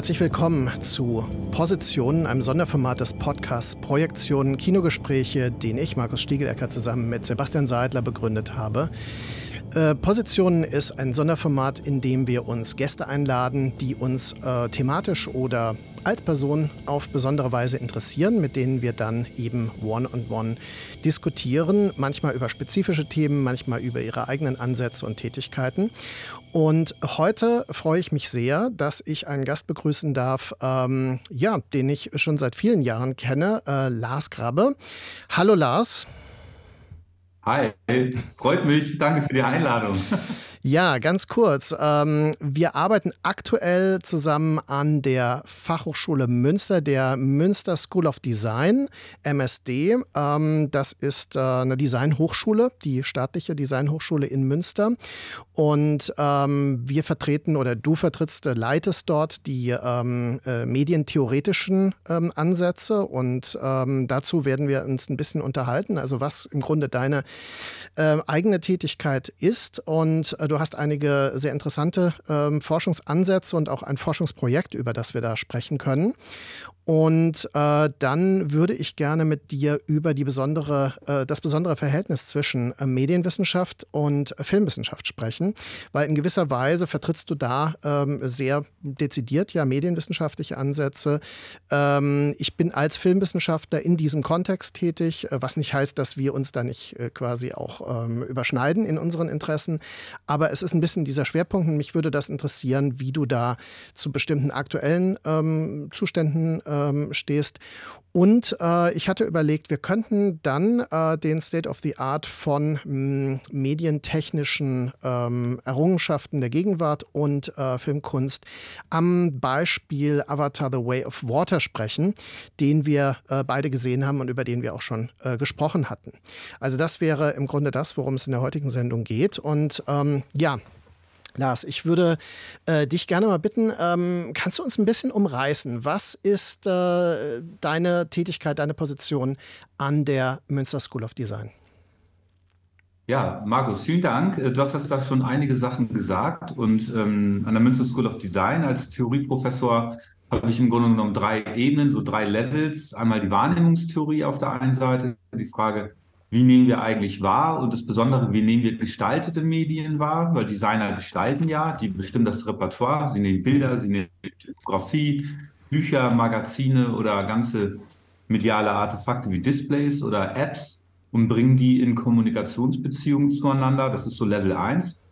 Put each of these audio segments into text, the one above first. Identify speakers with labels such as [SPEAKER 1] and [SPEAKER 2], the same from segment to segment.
[SPEAKER 1] Herzlich willkommen zu Positionen, einem Sonderformat des Podcasts Projektionen, Kinogespräche, den ich, Markus Stiegelecker, zusammen mit Sebastian Seidler begründet habe. Äh, Positionen ist ein Sonderformat, in dem wir uns Gäste einladen, die uns äh, thematisch oder als Person auf besondere Weise interessieren, mit denen wir dann eben one-on-one -on -one diskutieren, manchmal über spezifische Themen, manchmal über ihre eigenen Ansätze und Tätigkeiten. Und heute freue ich mich sehr, dass ich einen Gast begrüßen darf, ähm, ja, den ich schon seit vielen Jahren kenne, äh, Lars Grabbe. Hallo Lars.
[SPEAKER 2] Hi, freut mich. Danke für die Einladung.
[SPEAKER 1] Ja, ganz kurz. Ähm, wir arbeiten aktuell zusammen an der Fachhochschule Münster, der Münster School of Design, MSD. Ähm, das ist äh, eine Designhochschule, die staatliche Designhochschule in Münster. Und ähm, wir vertreten oder du vertrittst, äh, leitest dort die äh, medientheoretischen Ansätze. Und dazu werden wir uns ein bisschen unterhalten, also was im Grunde deine eigene Tätigkeit ist. Und du hast einige sehr interessante ähm, Forschungsansätze und auch ein Forschungsprojekt, über das wir da sprechen können. Und äh, dann würde ich gerne mit dir über die besondere, äh, das besondere Verhältnis zwischen äh, Medienwissenschaft und Filmwissenschaft sprechen, weil in gewisser Weise vertrittst du da ähm, sehr dezidiert ja medienwissenschaftliche Ansätze. Ähm, ich bin als Filmwissenschaftler in diesem Kontext tätig, äh, was nicht heißt, dass wir uns da nicht äh, quasi auch ähm, überschneiden in unseren Interessen. Aber es ist ein bisschen dieser Schwerpunkt und mich würde das interessieren, wie du da zu bestimmten aktuellen ähm, Zuständen äh, ähm, stehst. Und äh, ich hatte überlegt, wir könnten dann äh, den State of the Art von mh, hm, medientechnischen ähm, Errungenschaften der Gegenwart und äh, Filmkunst am Beispiel Avatar The Way of Water sprechen, den wir äh, beide gesehen haben und über den wir auch schon äh, gesprochen hatten. Also das wäre im Grunde das, worum es in der heutigen Sendung geht. Und ähm, ja, Lars, ich würde äh, dich gerne mal bitten, ähm, kannst du uns ein bisschen umreißen? Was ist äh, deine Tätigkeit, deine Position an der Münster School of Design?
[SPEAKER 2] Ja, Markus, vielen Dank. Äh, du hast da schon einige Sachen gesagt und ähm, an der Münster School of Design als Theorieprofessor habe ich im Grunde genommen drei Ebenen, so drei Levels. Einmal die Wahrnehmungstheorie auf der einen Seite, die Frage, wie nehmen wir eigentlich wahr und das Besondere, wie nehmen wir gestaltete Medien wahr, weil Designer gestalten ja, die bestimmen das Repertoire, sie nehmen Bilder, sie nehmen Typografie, Bücher, Magazine oder ganze mediale Artefakte wie Displays oder Apps und bringen die in Kommunikationsbeziehungen zueinander. Das ist so Level 1.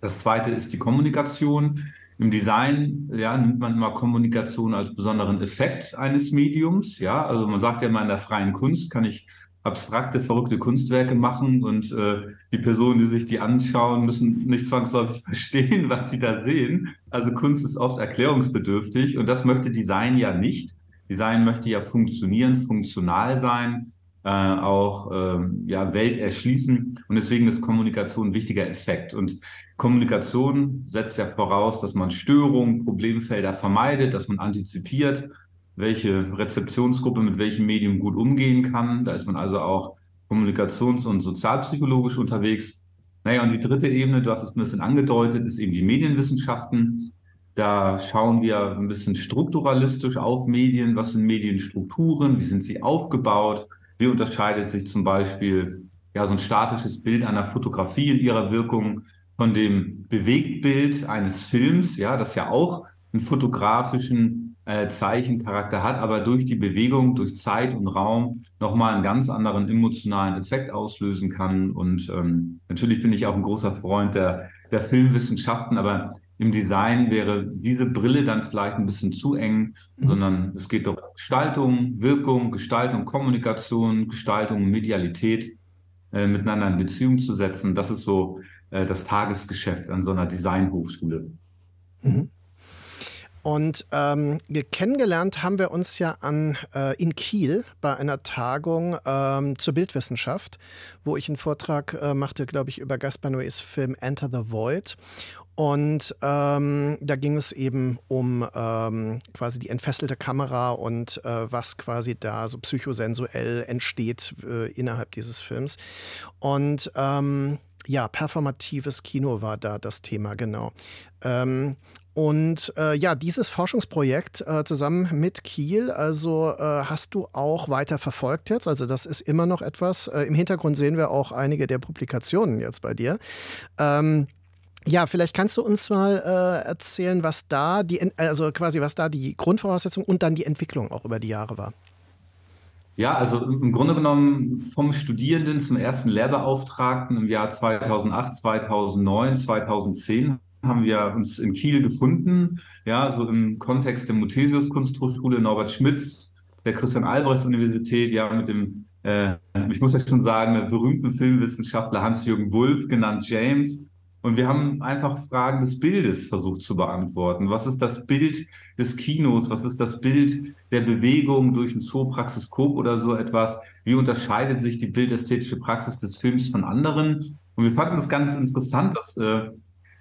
[SPEAKER 2] Das zweite ist die Kommunikation. Im Design ja, nimmt man immer Kommunikation als besonderen Effekt eines Mediums. Ja, also man sagt ja immer in der freien Kunst kann ich abstrakte, verrückte Kunstwerke machen und äh, die Personen, die sich die anschauen, müssen nicht zwangsläufig verstehen, was sie da sehen. Also Kunst ist oft erklärungsbedürftig und das möchte Design ja nicht. Design möchte ja funktionieren, funktional sein, äh, auch äh, ja, Welt erschließen und deswegen ist Kommunikation ein wichtiger Effekt. Und Kommunikation setzt ja voraus, dass man Störungen, Problemfelder vermeidet, dass man antizipiert welche Rezeptionsgruppe mit welchem Medium gut umgehen kann. Da ist man also auch kommunikations- und sozialpsychologisch unterwegs. Naja, und die dritte Ebene, du hast es ein bisschen angedeutet, ist eben die Medienwissenschaften. Da schauen wir ein bisschen strukturalistisch auf Medien. Was sind Medienstrukturen? Wie sind sie aufgebaut? Wie unterscheidet sich zum Beispiel ja, so ein statisches Bild einer Fotografie in ihrer Wirkung von dem Bewegtbild eines Films, ja, das ja auch einen fotografischen äh, Zeichencharakter hat, aber durch die Bewegung, durch Zeit und Raum nochmal einen ganz anderen emotionalen Effekt auslösen kann. Und ähm, natürlich bin ich auch ein großer Freund der, der Filmwissenschaften, aber im Design wäre diese Brille dann vielleicht ein bisschen zu eng, mhm. sondern es geht doch um Gestaltung, Wirkung, Gestaltung, Kommunikation, Gestaltung, Medialität äh, miteinander in Beziehung zu setzen. Das ist so äh, das Tagesgeschäft an so einer Designhochschule.
[SPEAKER 1] Mhm. Und ähm, kennengelernt haben wir uns ja an, äh, in Kiel bei einer Tagung ähm, zur Bildwissenschaft, wo ich einen Vortrag äh, machte, glaube ich, über Gaspar Noés Film Enter the Void. Und ähm, da ging es eben um ähm, quasi die entfesselte Kamera und äh, was quasi da so psychosensuell entsteht äh, innerhalb dieses Films. Und ähm, ja, performatives Kino war da das Thema, genau. Ähm, und äh, ja, dieses Forschungsprojekt äh, zusammen mit Kiel, also äh, hast du auch weiter verfolgt jetzt. Also das ist immer noch etwas. Äh, Im Hintergrund sehen wir auch einige der Publikationen jetzt bei dir. Ähm, ja, vielleicht kannst du uns mal äh, erzählen, was da die, also quasi was da die Grundvoraussetzung und dann die Entwicklung auch über die Jahre war.
[SPEAKER 2] Ja, also im Grunde genommen vom Studierenden zum ersten Lehrbeauftragten im Jahr 2008, 2009, 2010 haben wir uns in Kiel gefunden, ja, so im Kontext der Muthesius Kunsthochschule Norbert Schmitz, der Christian Albrechts Universität, ja, mit dem, äh, ich muss ja schon sagen, berühmten Filmwissenschaftler Hans-Jürgen Wulff, genannt James, und wir haben einfach Fragen des Bildes versucht zu beantworten. Was ist das Bild des Kinos? Was ist das Bild der Bewegung durch ein Zoopraxiskop oder so etwas? Wie unterscheidet sich die bildästhetische Praxis des Films von anderen? Und wir fanden es ganz interessant, dass äh,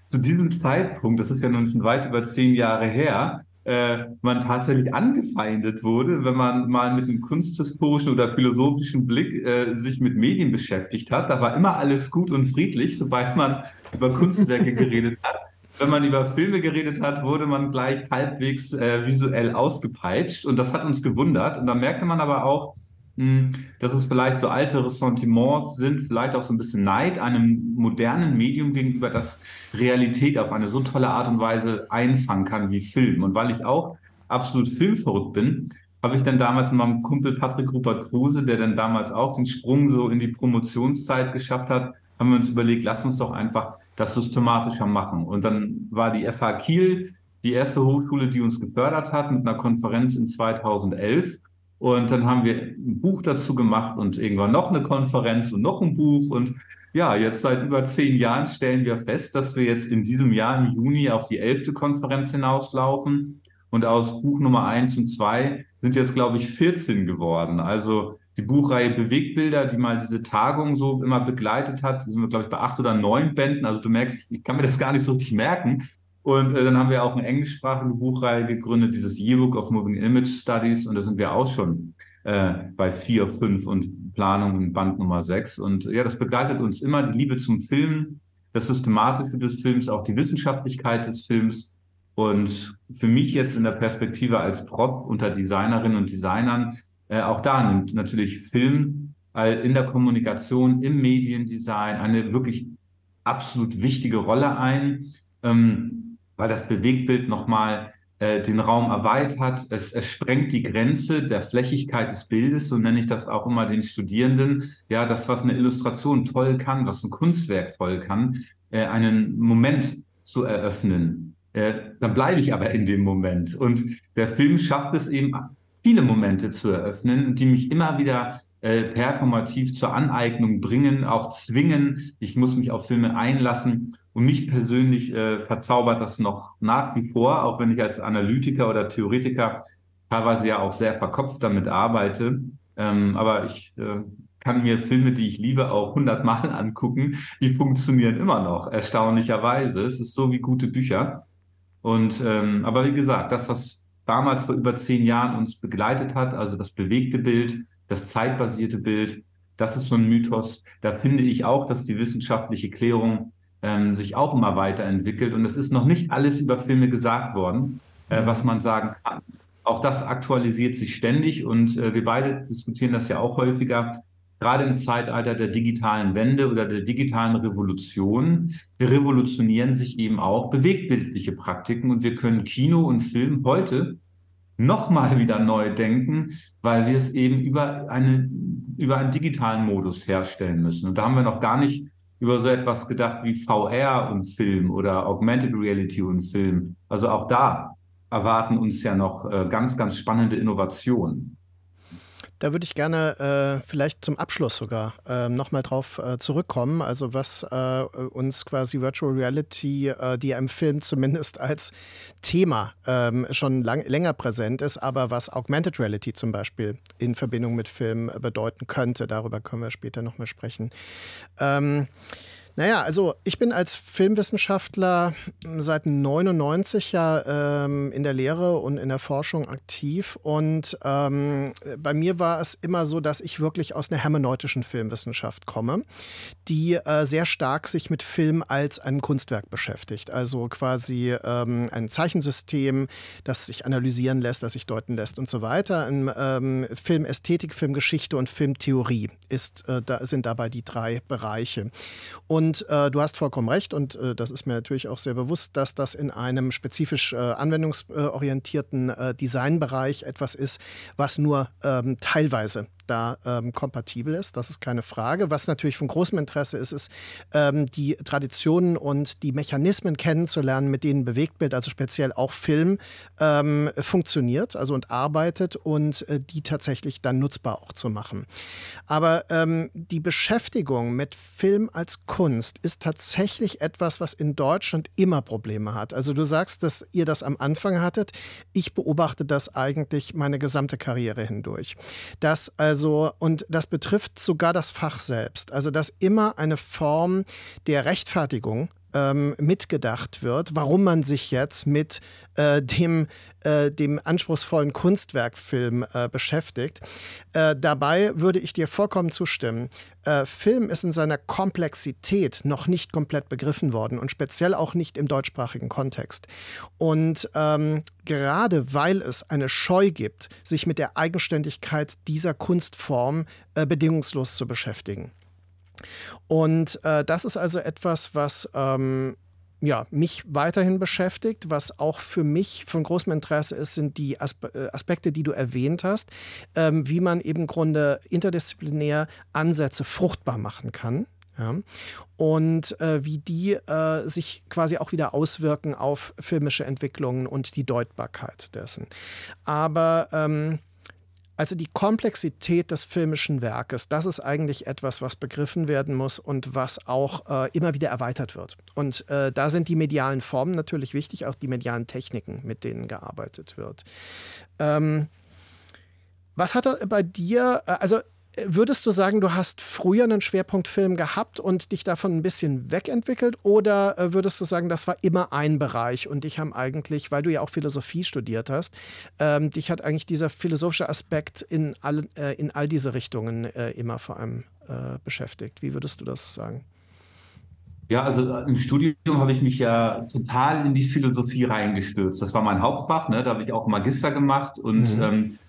[SPEAKER 2] zu diesem Zeitpunkt, das ist ja nun schon weit über zehn Jahre her, äh, man tatsächlich angefeindet wurde, wenn man mal mit einem kunsthistorischen oder philosophischen Blick äh, sich mit Medien beschäftigt hat. Da war immer alles gut und friedlich, sobald man über Kunstwerke geredet hat. Wenn man über Filme geredet hat, wurde man gleich halbwegs äh, visuell ausgepeitscht und das hat uns gewundert. Und da merkte man aber auch, dass es vielleicht so alte Ressentiments sind, vielleicht auch so ein bisschen Neid einem modernen Medium gegenüber, das Realität auf eine so tolle Art und Weise einfangen kann wie Film. Und weil ich auch absolut filmverrückt bin, habe ich dann damals mit meinem Kumpel Patrick Rupert Kruse, der dann damals auch den Sprung so in die Promotionszeit geschafft hat, haben wir uns überlegt, lass uns doch einfach das systematischer machen. Und dann war die FH Kiel die erste Hochschule, die uns gefördert hat mit einer Konferenz in 2011. Und dann haben wir ein Buch dazu gemacht und irgendwann noch eine Konferenz und noch ein Buch. Und ja, jetzt seit über zehn Jahren stellen wir fest, dass wir jetzt in diesem Jahr im Juni auf die elfte Konferenz hinauslaufen. Und aus Buch Nummer eins und zwei sind jetzt, glaube ich, 14 geworden. Also die Buchreihe Bewegbilder, die mal diese Tagung so immer begleitet hat, sind wir, glaube ich, bei acht oder neun Bänden. Also du merkst, ich kann mir das gar nicht so richtig merken. Und äh, dann haben wir auch eine englischsprachige Buchreihe gegründet, dieses Yearbook of Moving Image Studies. Und da sind wir auch schon äh, bei vier, fünf und Planung in Band Nummer sechs. Und ja, das begleitet uns immer, die Liebe zum Film, das Systematische des Films, auch die Wissenschaftlichkeit des Films. Und für mich jetzt in der Perspektive als Prof unter Designerinnen und Designern, äh, auch da nimmt natürlich Film in der Kommunikation, im Mediendesign eine wirklich absolut wichtige Rolle ein. Ähm, weil das Bewegtbild nochmal äh, den Raum erweitert. Es, es sprengt die Grenze der Flächigkeit des Bildes, so nenne ich das auch immer den Studierenden. Ja, das, was eine Illustration toll kann, was ein Kunstwerk toll kann, äh, einen Moment zu eröffnen. Äh, dann bleibe ich aber in dem Moment. Und der Film schafft es eben, viele Momente zu eröffnen, die mich immer wieder äh, performativ zur Aneignung bringen, auch zwingen. Ich muss mich auf Filme einlassen. Und mich persönlich äh, verzaubert das noch nach wie vor, auch wenn ich als Analytiker oder Theoretiker teilweise ja auch sehr verkopft damit arbeite. Ähm, aber ich äh, kann mir Filme, die ich liebe, auch hundertmal angucken. Die funktionieren immer noch, erstaunlicherweise. Es ist so wie gute Bücher. Und ähm, aber wie gesagt, das, was damals vor über zehn Jahren uns begleitet hat, also das bewegte Bild, das zeitbasierte Bild, das ist so ein Mythos. Da finde ich auch, dass die wissenschaftliche Klärung ähm, sich auch immer weiterentwickelt. Und es ist noch nicht alles über Filme gesagt worden, äh, was man sagen kann. Auch das aktualisiert sich ständig und äh, wir beide diskutieren das ja auch häufiger. Gerade im Zeitalter der digitalen Wende oder der digitalen Revolution revolutionieren sich eben auch bewegtbildliche Praktiken und wir können Kino und Film heute nochmal wieder neu denken, weil wir es eben über, eine, über einen digitalen Modus herstellen müssen. Und da haben wir noch gar nicht über so etwas gedacht wie VR und Film oder Augmented Reality und Film. Also auch da erwarten uns ja noch äh, ganz, ganz spannende Innovationen.
[SPEAKER 1] Da würde ich gerne äh, vielleicht zum Abschluss sogar äh, nochmal drauf äh, zurückkommen. Also was äh, uns quasi Virtual Reality, äh, die im Film zumindest als Thema ähm, schon lang, länger präsent ist, aber was Augmented Reality zum Beispiel in Verbindung mit Film bedeuten könnte. Darüber können wir später nochmal sprechen. Ähm, naja, also ich bin als Filmwissenschaftler seit 99 ja ähm, in der Lehre und in der Forschung aktiv und ähm, bei mir war es immer so, dass ich wirklich aus einer hermeneutischen Filmwissenschaft komme, die äh, sehr stark sich mit Film als einem Kunstwerk beschäftigt. Also quasi ähm, ein Zeichensystem, das sich analysieren lässt, das sich deuten lässt und so weiter. Ein, ähm, Filmästhetik, Filmgeschichte und Filmtheorie ist, äh, da sind dabei die drei Bereiche. Und und äh, du hast vollkommen recht und äh, das ist mir natürlich auch sehr bewusst, dass das in einem spezifisch äh, anwendungsorientierten äh, Designbereich etwas ist, was nur ähm, teilweise da ähm, kompatibel ist. Das ist keine Frage. Was natürlich von großem Interesse ist, ist ähm, die Traditionen und die Mechanismen kennenzulernen, mit denen Bewegtbild, also speziell auch Film, ähm, funktioniert, also und arbeitet und äh, die tatsächlich dann nutzbar auch zu machen. Aber ähm, die Beschäftigung mit Film als Kunst ist tatsächlich etwas, was in Deutschland immer Probleme hat. Also du sagst, dass ihr das am Anfang hattet. Ich beobachte das eigentlich meine gesamte Karriere hindurch. Dass also also, und das betrifft sogar das Fach selbst. Also, dass immer eine Form der Rechtfertigung ähm, mitgedacht wird, warum man sich jetzt mit äh, dem, äh, dem anspruchsvollen Kunstwerkfilm äh, beschäftigt. Äh, dabei würde ich dir vollkommen zustimmen. Äh, Film ist in seiner Komplexität noch nicht komplett begriffen worden und speziell auch nicht im deutschsprachigen Kontext. Und ähm, gerade weil es eine Scheu gibt, sich mit der Eigenständigkeit dieser Kunstform äh, bedingungslos zu beschäftigen. Und äh, das ist also etwas, was ähm, ja, mich weiterhin beschäftigt. Was auch für mich von großem Interesse ist, sind die äh, Aspekte, die du erwähnt hast, ähm, wie man eben im Grunde interdisziplinär Ansätze fruchtbar machen kann. Ja. Und äh, wie die äh, sich quasi auch wieder auswirken auf filmische Entwicklungen und die Deutbarkeit dessen. Aber ähm, also die Komplexität des filmischen Werkes, das ist eigentlich etwas, was begriffen werden muss und was auch äh, immer wieder erweitert wird. Und äh, da sind die medialen Formen natürlich wichtig, auch die medialen Techniken, mit denen gearbeitet wird. Ähm, was hat er bei dir, äh, also Würdest du sagen, du hast früher einen Schwerpunktfilm gehabt und dich davon ein bisschen wegentwickelt? Oder äh, würdest du sagen, das war immer ein Bereich und dich haben eigentlich, weil du ja auch Philosophie studiert hast, ähm, dich hat eigentlich dieser philosophische Aspekt in all, äh, in all diese Richtungen äh, immer vor allem äh, beschäftigt? Wie würdest du das sagen?
[SPEAKER 2] Ja, also äh, im Studium habe ich mich ja total in die Philosophie reingestürzt. Das war mein Hauptfach, ne? da habe ich auch Magister gemacht und mhm. ähm,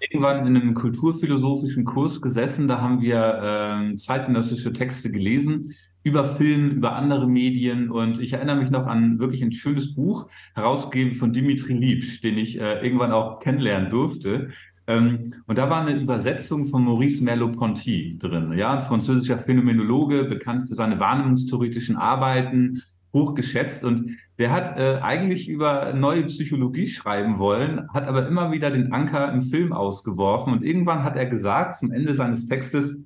[SPEAKER 2] irgendwann in einem kulturphilosophischen Kurs gesessen, da haben wir äh, zeitgenössische Texte gelesen über Film, über andere Medien. Und ich erinnere mich noch an wirklich ein schönes Buch, herausgegeben von Dimitri Liebsch, den ich äh, irgendwann auch kennenlernen durfte. Ähm, und da war eine Übersetzung von Maurice Merleau-Ponty drin, ja, ein französischer Phänomenologe, bekannt für seine wahrnehmungstheoretischen Arbeiten, hochgeschätzt und der hat äh, eigentlich über neue Psychologie schreiben wollen, hat aber immer wieder den Anker im Film ausgeworfen und irgendwann hat er gesagt, zum Ende seines Textes,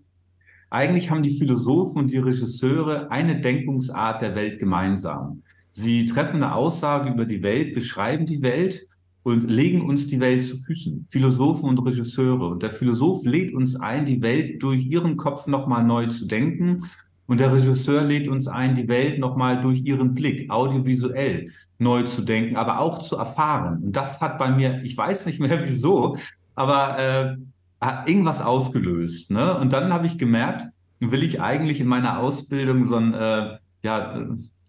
[SPEAKER 2] eigentlich haben die Philosophen und die Regisseure eine Denkungsart der Welt gemeinsam. Sie treffen eine Aussage über die Welt, beschreiben die Welt und legen uns die Welt zu Füßen. Philosophen und Regisseure. Und der Philosoph lädt uns ein, die Welt durch ihren Kopf nochmal neu zu denken und der Regisseur lädt uns ein, die Welt nochmal durch ihren Blick audiovisuell neu zu denken, aber auch zu erfahren. Und das hat bei mir, ich weiß nicht mehr wieso, aber äh, hat irgendwas ausgelöst. Ne? Und dann habe ich gemerkt, will ich eigentlich in meiner Ausbildung so ein äh, ja,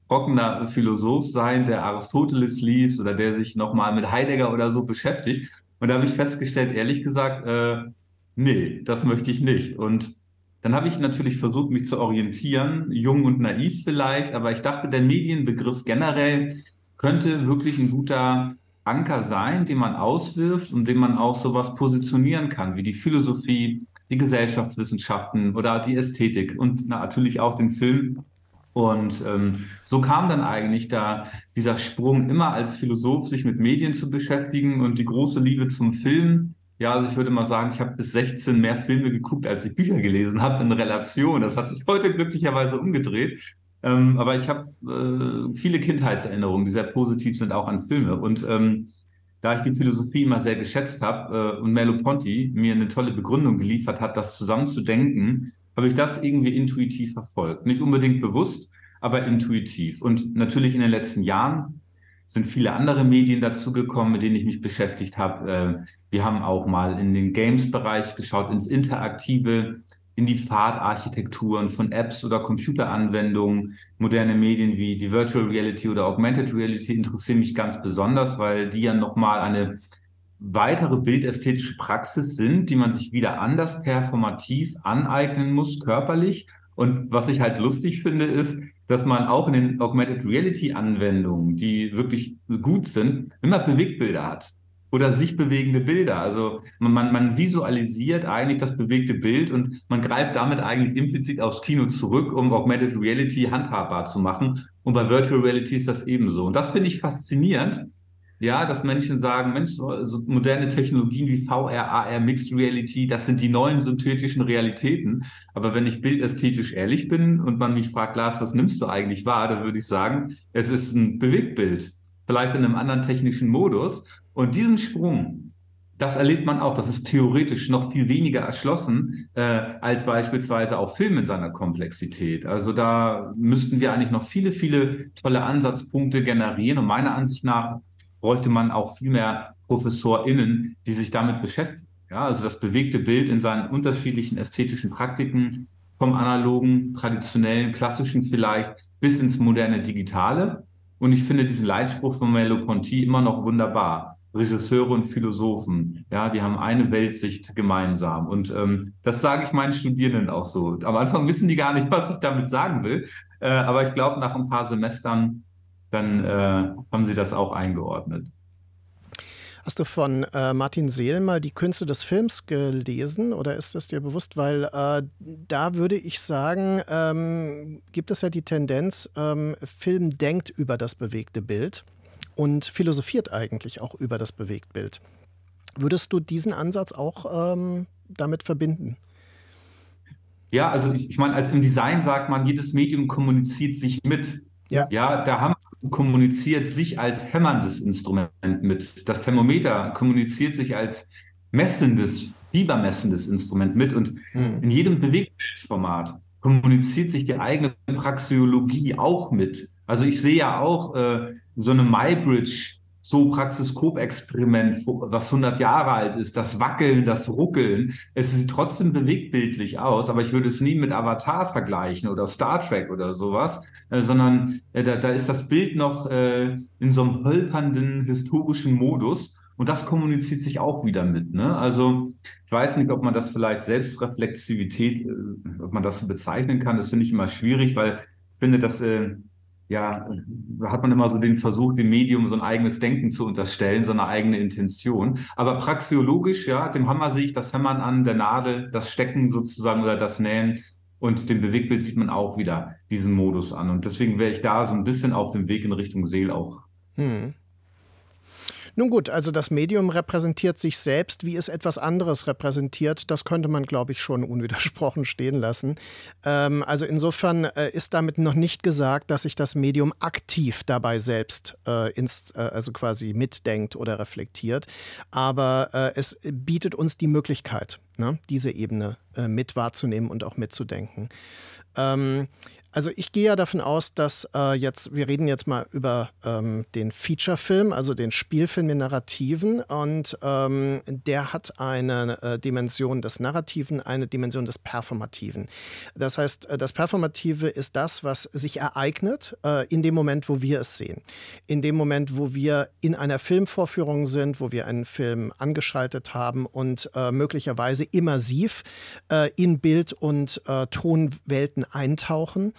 [SPEAKER 2] trockener Philosoph sein, der Aristoteles liest oder der sich nochmal mit Heidegger oder so beschäftigt. Und da habe ich festgestellt, ehrlich gesagt, äh, nee, das möchte ich nicht. Und dann habe ich natürlich versucht, mich zu orientieren, jung und naiv vielleicht, aber ich dachte, der Medienbegriff generell könnte wirklich ein guter Anker sein, den man auswirft und den man auch sowas positionieren kann, wie die Philosophie, die Gesellschaftswissenschaften oder die Ästhetik und natürlich auch den Film. Und ähm, so kam dann eigentlich da dieser Sprung, immer als Philosoph sich mit Medien zu beschäftigen und die große Liebe zum Film Ja, also ich würde mal sagen, ich habe bis 16 mehr Filme geguckt, als ich Bücher gelesen habe in Relation. Das hat sich heute glücklicherweise umgedreht. Ähm, aber ich habe äh, viele Kindheitserinnerungen, die sehr positiv sind, auch an Filme. Und ähm, da ich die Philosophie immer sehr geschätzt habe äh, und Melo Ponti mir eine tolle Begründung geliefert hat, das zusammenzudenken, habe ich das irgendwie intuitiv verfolgt. Nicht unbedingt bewusst, aber intuitiv. Und natürlich in den letzten Jahren sind viele andere Medien dazugekommen, mit denen ich mich beschäftigt habe. Äh, wir haben auch mal in den Games-Bereich geschaut, ins Interaktive, in die Pfadarchitekturen von Apps oder Computeranwendungen. Moderne Medien wie die Virtual Reality oder Augmented Reality interessieren mich ganz besonders, weil die ja nochmal eine weitere bildästhetische Praxis sind, die man sich wieder anders performativ aneignen muss, körperlich. Und was ich halt lustig finde, ist, dass man auch in den Augmented Reality Anwendungen, die wirklich gut sind, immer Bewegtbilder hat oder sich bewegende Bilder. Also man, man visualisiert eigentlich das bewegte Bild und man greift damit eigentlich implizit aufs Kino zurück, um Augmented Reality handhabbar zu machen. Und bei Virtual Reality ist das ebenso. Und das finde ich faszinierend. Ja, dass Menschen sagen, Mensch, so, so moderne Technologien wie VR, AR, Mixed Reality, das sind die neuen synthetischen Realitäten. Aber wenn ich bildästhetisch ehrlich bin und man mich fragt, Lars, was nimmst du eigentlich wahr, dann würde ich sagen, es ist ein Bewegtbild. Vielleicht in einem anderen technischen Modus. Und diesen Sprung, das erlebt man auch. Das ist theoretisch noch viel weniger erschlossen äh, als beispielsweise auch Film in seiner Komplexität. Also da müssten wir eigentlich noch viele, viele tolle Ansatzpunkte generieren. Und meiner Ansicht nach bräuchte man auch viel mehr ProfessorInnen, die sich damit beschäftigen. Ja, also das bewegte Bild in seinen unterschiedlichen ästhetischen Praktiken, vom analogen, traditionellen, klassischen vielleicht bis ins moderne Digitale. Und ich finde diesen Leitspruch von Melo Ponti immer noch wunderbar. Regisseure und Philosophen, ja, die haben eine Weltsicht gemeinsam. Und ähm, das sage ich meinen Studierenden auch so. Am Anfang wissen die gar nicht, was ich damit sagen will. Äh, aber ich glaube, nach ein paar Semestern, dann äh, haben sie das auch eingeordnet.
[SPEAKER 1] Hast du von äh, Martin Seel mal die Künste des Films gelesen oder ist das dir bewusst? Weil äh, da würde ich sagen, ähm, gibt es ja die Tendenz, ähm, Film denkt über das bewegte Bild und philosophiert eigentlich auch über das Bewegtbild. Würdest du diesen Ansatz auch ähm, damit verbinden?
[SPEAKER 2] Ja, also ich, ich meine, als im Design sagt man, jedes Medium kommuniziert sich mit. Ja, ja der Hammer kommuniziert sich als hämmerndes Instrument mit. Das Thermometer kommuniziert sich als messendes, fiebermessendes Instrument mit. Und hm. in jedem Bewegtbildformat kommuniziert sich die eigene Praxeologie auch mit. Also ich sehe ja auch äh, so eine MyBridge, so Praxiskop-Experiment, was 100 Jahre alt ist, das Wackeln, das Ruckeln. Es sieht trotzdem bewegtbildlich aus, aber ich würde es nie mit Avatar vergleichen oder Star Trek oder sowas, äh, sondern äh, da, da, ist das Bild noch äh, in so einem hölpernden historischen Modus. Und das kommuniziert sich auch wieder mit. Ne? Also ich weiß nicht, ob man das vielleicht Selbstreflexivität, äh, ob man das so bezeichnen kann. Das finde ich immer schwierig, weil ich finde, dass äh, ja, da hat man immer so den Versuch, dem Medium so ein eigenes Denken zu unterstellen, so eine eigene Intention. Aber praxiologisch, ja, dem Hammer sehe ich das Hämmern an, der Nadel, das Stecken sozusagen oder das Nähen. Und dem Bewegtbild sieht man auch wieder diesen Modus an. Und deswegen wäre ich da so ein bisschen auf dem Weg in Richtung Seel auch. Hm.
[SPEAKER 1] Nun gut, also das Medium repräsentiert sich selbst, wie es etwas anderes repräsentiert. Das könnte man, glaube ich, schon unwidersprochen stehen lassen. Ähm, also insofern äh, ist damit noch nicht gesagt, dass sich das Medium aktiv dabei selbst äh, ins, äh, also quasi mitdenkt oder reflektiert. Aber äh, es bietet uns die Möglichkeit, ne, diese Ebene äh, mit wahrzunehmen und auch mitzudenken. Ähm, also ich gehe ja davon aus, dass äh, jetzt, wir reden jetzt mal über ähm, den Feature-Film, also den Spielfilm in Narrativen und ähm, der hat eine äh, Dimension des Narrativen, eine Dimension des Performativen. Das heißt, äh, das Performative ist das, was sich ereignet äh, in dem Moment, wo wir es sehen. In dem Moment, wo wir in einer Filmvorführung sind, wo wir einen Film angeschaltet haben und äh, möglicherweise immersiv äh, in Bild- und Tonwelten eintauchen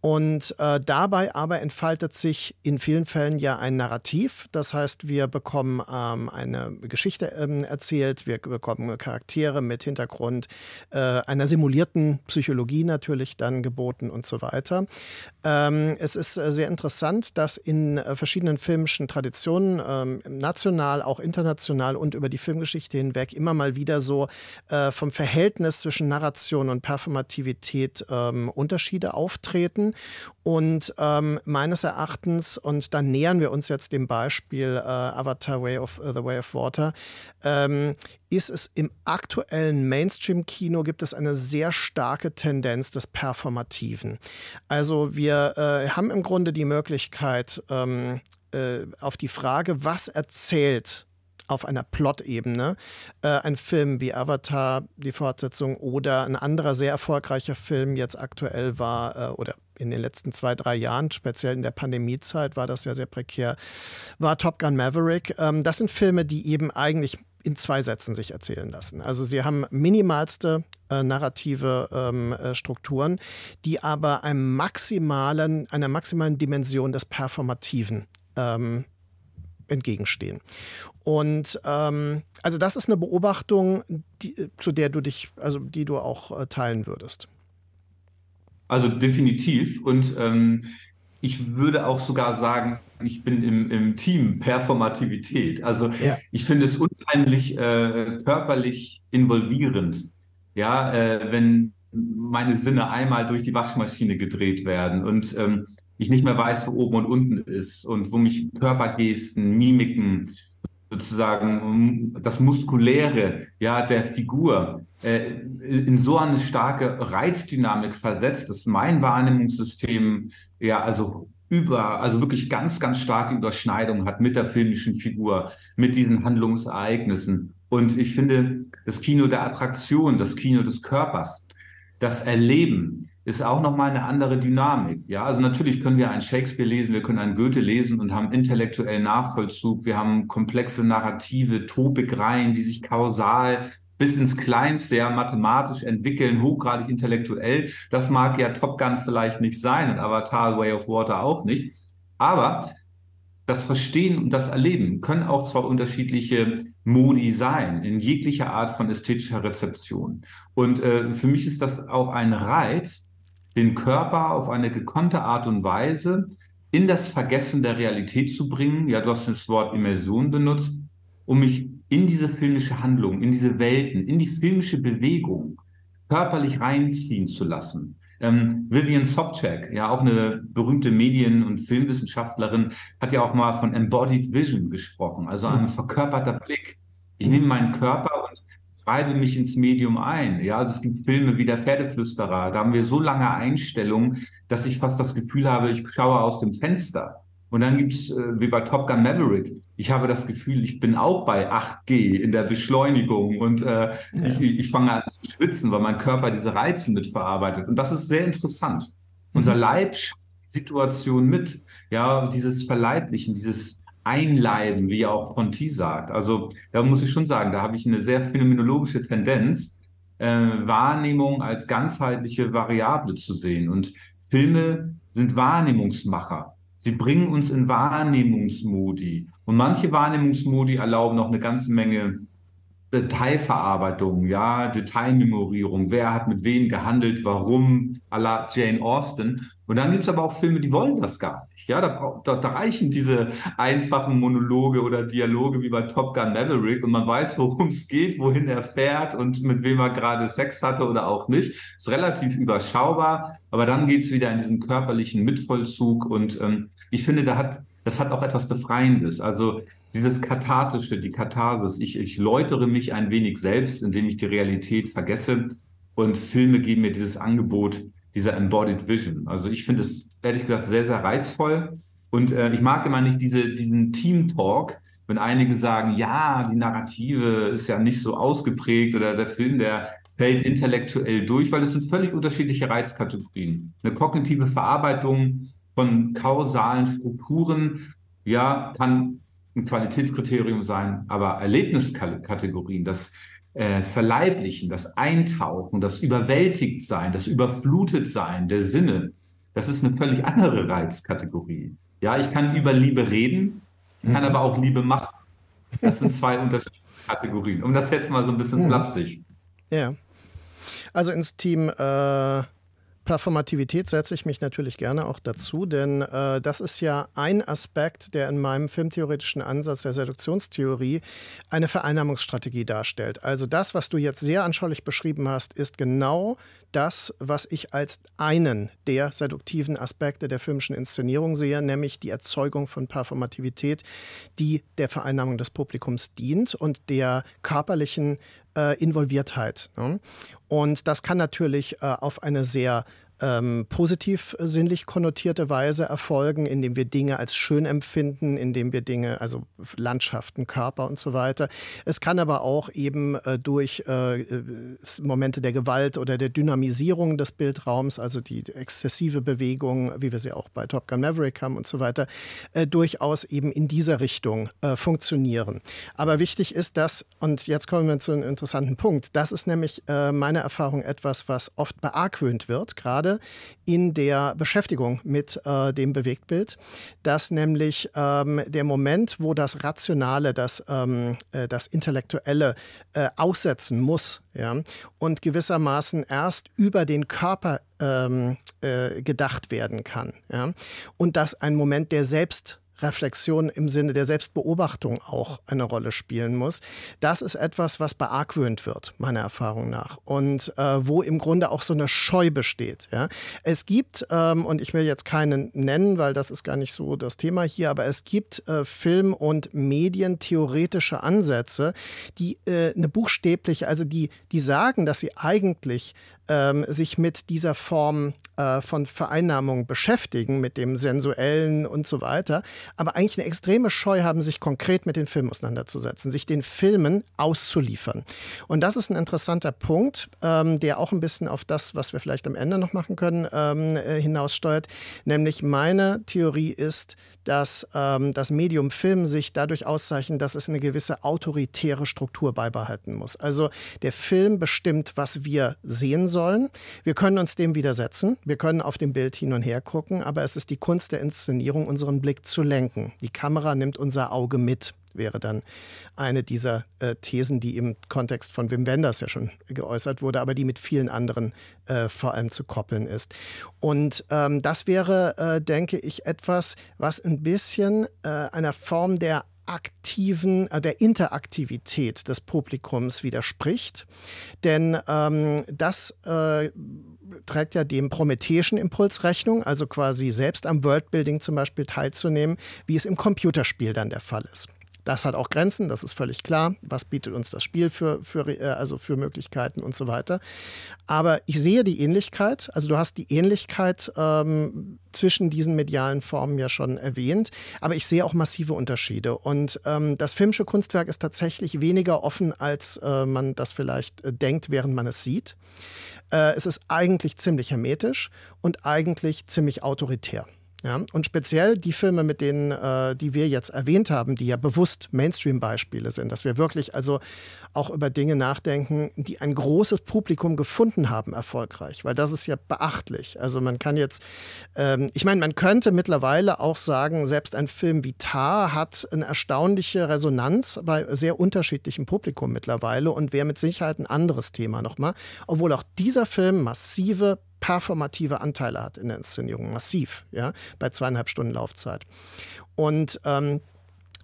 [SPEAKER 1] Und äh, dabei aber entfaltet sich in vielen Fällen ja ein Narrativ. Das heißt, wir bekommen ähm, eine Geschichte ähm, erzählt, wir bekommen Charaktere mit Hintergrund äh, einer simulierten Psychologie natürlich dann geboten und so weiter. Ähm, es ist äh, sehr interessant, dass in äh, verschiedenen filmischen Traditionen, ähm, national, auch international und über die Filmgeschichte hinweg immer mal wieder so äh, vom Verhältnis zwischen Narration und Performativität ähm, Unterschiede auftreten. Und ähm, meines Erachtens, und da nähern wir uns jetzt dem Beispiel äh, Avatar Way of uh, the Way of Water, ähm, ist es im aktuellen Mainstream-Kino gibt es eine sehr starke Tendenz des Performativen. Also wir äh, haben im Grunde die Möglichkeit, ähm, äh, auf die Frage, was erzählt auf einer Plot-Ebene. Äh, ein Film wie Avatar, die Fortsetzung, oder ein anderer sehr erfolgreicher Film jetzt aktuell war, äh, oder in den letzten zwei, drei Jahren, speziell in der Pandemiezeit, war das ja sehr prekär, war Top Gun Maverick. Ähm, das sind Filme, die eben eigentlich in zwei Sätzen sich erzählen lassen. Also sie haben minimalste äh, narrative ähm, äh, Strukturen, die aber einem maximalen, einer maximalen Dimension des Performativen ähm, entgegenstehen. Und ähm, also das ist eine Beobachtung, die, zu der du dich, also die du auch äh, teilen würdest.
[SPEAKER 2] Also definitiv. Und ähm, ich würde auch sogar sagen, ich bin im, im Team Performativität. Also ja. ich finde es unheimlich äh, körperlich involvierend. Ja, äh, wenn meine Sinne einmal durch die Waschmaschine gedreht werden und ähm, ich nicht mehr weiß, wo oben und unten ist und wo mich Körpergesten, Mimiken, sozusagen das Muskuläre ja, der Figur äh, in so eine starke Reizdynamik versetzt, dass mein Wahrnehmungssystem ja also über, also wirklich ganz, ganz starke Überschneidung hat mit der filmischen Figur, mit diesen Handlungsereignissen. Und ich finde, das Kino der Attraktion, das Kino des Körpers, das Erleben, ist auch nochmal eine andere Dynamik. Ja, also natürlich können wir einen Shakespeare lesen, wir können einen Goethe lesen und haben intellektuellen Nachvollzug. Wir haben komplexe Narrative, Topikreihen, die sich kausal bis ins Kleinste ja mathematisch entwickeln, hochgradig intellektuell. Das mag ja Top Gun vielleicht nicht sein und Avatar Way of Water auch nicht. Aber das Verstehen und das Erleben können auch zwar unterschiedliche Modi sein, in jeglicher Art von ästhetischer Rezeption. Und äh, für mich ist das auch ein Reiz, den Körper auf eine gekonnte Art und Weise in das Vergessen der Realität zu bringen. Ja, du hast das Wort Immersion benutzt, um mich in diese filmische Handlung, in diese Welten, in die filmische Bewegung körperlich reinziehen zu lassen. Ähm, Vivian Sobchak, ja auch eine berühmte Medien- und Filmwissenschaftlerin, hat ja auch mal von Embodied Vision gesprochen, also ein verkörperter Blick. Ich nehme meinen Körper und schreibe mich ins Medium ein. Ja, also es gibt Filme wie Der Pferdeflüsterer. Da haben wir so lange Einstellungen, dass ich fast das Gefühl habe, ich schaue aus dem Fenster. Und dann gibt's äh, wie bei Top Gun Maverick, ich habe das Gefühl, ich bin auch bei 8G in der Beschleunigung und äh, ja. ich, ich fange an zu schwitzen, weil mein Körper diese Reize mitverarbeitet. Und das ist sehr interessant. Mhm. Unser Leib Situation mit, ja, dieses Verleiblichen, dieses einleiben, wie auch Ponty sagt. Also da muss ich schon sagen, da habe ich eine sehr phänomenologische Tendenz, äh, Wahrnehmung als ganzheitliche Variable zu sehen. Und Filme sind Wahrnehmungsmacher. Sie bringen uns in Wahrnehmungsmodi. Und manche Wahrnehmungsmodi erlauben noch eine ganze Menge Detailverarbeitung, ja, Detailmemorierung, wer hat mit wem gehandelt, warum, à la Jane Austen. Und dann gibt es aber auch Filme, die wollen das gar nicht. Ja, da, da, da, reichen diese einfachen Monologe oder Dialoge wie bei Top Gun Maverick und man weiß, worum es geht, wohin er fährt und mit wem er gerade Sex hatte oder auch nicht. Ist relativ überschaubar, aber dann geht es wieder in diesen körperlichen Mitvollzug und ähm, ich finde, da hat, das hat auch etwas Befreiendes. Also dieses Kathartische, die Katharsis. Ich, ich läutere mich ein wenig selbst, indem ich die Realität vergesse. Und Filme geben mir dieses Angebot dieser Embodied Vision. Also ich finde es ehrlich gesagt sehr, sehr reizvoll. Und äh, ich mag immer nicht diese, diesen Team-Talk, wenn einige sagen, ja, die Narrative ist ja nicht so ausgeprägt oder der Film, der fällt intellektuell durch, weil es sind völlig unterschiedliche Reizkategorien. Eine kognitive Verarbeitung von kausalen Strukturen, ja, kann ein Qualitätskriterium sein, aber Erlebniskategorien, das äh, Verleiblichen, das Eintauchen, das Überwältigtsein, das Überflutetsein der Sinne, Das ist eine völlig andere Reizkategorie. Ja, ich kann über Liebe reden, kann mhm. aber auch Liebe machen. Das sind zwei unterschiedliche Kategorien. Um das jetzt mal so ein bisschen mhm. flapsig.
[SPEAKER 1] Ja. Also ins Team äh, Performativität setze ich mich natürlich gerne auch dazu, denn äh, das ist ja ein Aspekt, der in meinem filmtheoretischen Ansatz der Seduktionstheorie eine Vereinnahmungsstrategie darstellt. Also das, was du jetzt sehr anschaulich beschrieben hast, ist genau das, was ich als einen der seduktiven Aspekte der filmischen Inszenierung sehe, nämlich die Erzeugung von Performativität, die der Vereinnahmung des Publikums dient und der körperlichen äh, Involviertheit. Ne? Und das kann natürlich äh, auf eine sehr ähm, positiv sinnlich konnotierte Weise erfolgen, indem wir Dinge als schön empfinden, indem wir Dinge, also Landschaften, Körper und so weiter. Es kann aber auch eben äh, durch äh, Momente der Gewalt oder der Dynamisierung des Bildraums, also die exzessive Bewegung, wie wir sie auch bei Top Gun Maverick haben und so weiter, äh, durchaus eben in dieser Richtung äh, funktionieren. Aber wichtig ist das, und jetzt kommen wir zu einem interessanten Punkt, das ist nämlich äh, meiner Erfahrung etwas, was oft beargwöhnt wird, gerade gerade in der Beschäftigung mit äh, dem Bewegtbild, dass nämlich ähm, der Moment, wo das Rationale, das, ähm, äh, das Intellektuelle äh, aussetzen muss ja, und gewissermaßen erst über den Körper ähm, äh, gedacht werden kann. Ja, und dass ein Moment der Selbst Reflexion im Sinne der Selbstbeobachtung auch eine Rolle spielen muss. Das ist etwas, was beargwöhnt wird, meiner Erfahrung nach. Und äh, wo im Grunde auch so eine Scheu besteht. Ja. Es gibt, ähm, und ich will jetzt keinen nennen, weil das ist gar nicht so das Thema hier, aber es gibt äh, Film- und Medientheoretische Ansätze, die äh, eine buchstäbliche, also die, die sagen, dass sie eigentlich ähm, sich mit dieser Form äh, von Vereinnahmung beschäftigen, mit dem Sensuellen und so weiter, aber eigentlich eine extreme Scheu haben, sich konkret mit den Filmen auseinanderzusetzen, sich den Filmen auszuliefern. Und das ist ein interessanter Punkt, ähm, der auch ein bisschen auf das, was wir vielleicht am Ende noch machen können, ähm, äh, hinaussteuert. Nämlich meine Theorie ist, dass ähm, das Medium Film sich dadurch auszeichnet, dass es eine gewisse autoritäre Struktur beibehalten muss. Also der Film bestimmt, was wir sehen sollen. Wir können uns dem widersetzen. Wir können auf dem Bild hin und her gucken, aber es ist die Kunst der Inszenierung, unseren Blick zu lenken. Die Kamera nimmt unser Auge mit wäre dann eine dieser äh, Thesen, die im Kontext von Wim Wenders ja schon geäußert wurde, aber die mit vielen anderen äh, vor allem zu koppeln ist. Und ähm, das wäre, äh, denke ich, etwas, was ein bisschen äh, einer Form der aktiven, äh, der Interaktivität des Publikums widerspricht. Denn ähm, das äh, trägt ja dem prometheischen Impuls Rechnung, also quasi selbst am Worldbuilding zum Beispiel teilzunehmen, wie es im Computerspiel dann der Fall ist. Das hat auch Grenzen, das ist völlig klar. Was bietet uns das Spiel für, für, äh, also für Möglichkeiten und so weiter. Aber ich sehe die Ähnlichkeit, also du hast die Ähnlichkeit ähm, zwischen diesen medialen Formen ja schon erwähnt, aber ich sehe auch massive Unterschiede. Und ähm, das filmische Kunstwerk ist tatsächlich weniger offen, als äh, man das vielleicht äh, denkt, während man es sieht. Äh, es ist eigentlich ziemlich hermetisch und eigentlich ziemlich autoritär. Ja, und speziell die Filme, mit denen, äh, die wir jetzt erwähnt haben, die ja bewusst Mainstream-Beispiele sind, dass wir wirklich also auch über Dinge nachdenken, die ein großes Publikum gefunden haben, erfolgreich, weil das ist ja beachtlich. Also man kann jetzt, ähm, ich meine, man könnte mittlerweile auch sagen, selbst ein Film wie Tar hat eine erstaunliche Resonanz bei sehr unterschiedlichem Publikum mittlerweile und wäre mit Sicherheit ein anderes Thema nochmal, obwohl auch dieser Film massive performative Anteile hat in der Inszenierung, massiv, ja, bei zweieinhalb Stunden Laufzeit. Und ähm,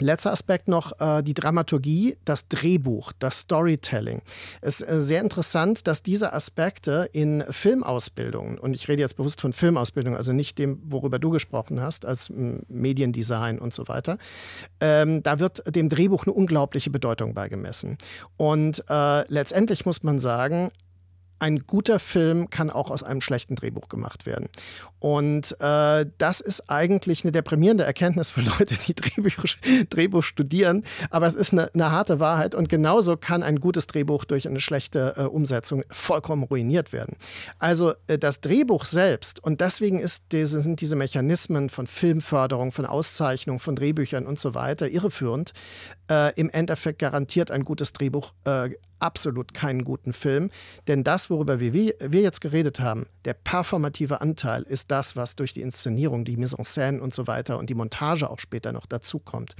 [SPEAKER 1] Letzter Aspekt noch, äh, die Dramaturgie, das Drehbuch, das Storytelling. Es ist äh, sehr interessant, dass diese Aspekte in Filmausbildungen, und ich rede jetzt bewusst von Filmausbildung, also nicht dem, worüber du gesprochen hast, als Mediendesign und so weiter, ähm, da wird dem Drehbuch eine unglaubliche Bedeutung beigemessen. Und äh, letztendlich muss man sagen, ein guter Film kann auch aus einem schlechten Drehbuch gemacht werden. Und äh, das ist eigentlich eine deprimierende Erkenntnis für Leute, die Drehbuch, Drehbuch studieren. Aber es ist eine, eine, harte Wahrheit. Und genauso kann ein gutes Drehbuch durch eine schlechte äh, Umsetzung vollkommen ruiniert werden. Also äh, das Drehbuch selbst, und deswegen diese, sind diese Mechanismen von Filmförderung, von Auszeichnung, von Drehbüchern und so weiter irreführend, äh, im Endeffekt garantiert ein gutes Drehbuch äh, absolut keinen guten Film. Denn das, worüber wir, wir jetzt geredet haben, der performative Anteil, ist das, was durch die Inszenierung, die Mise en scène und so weiter und die Montage auch später noch dazukommt.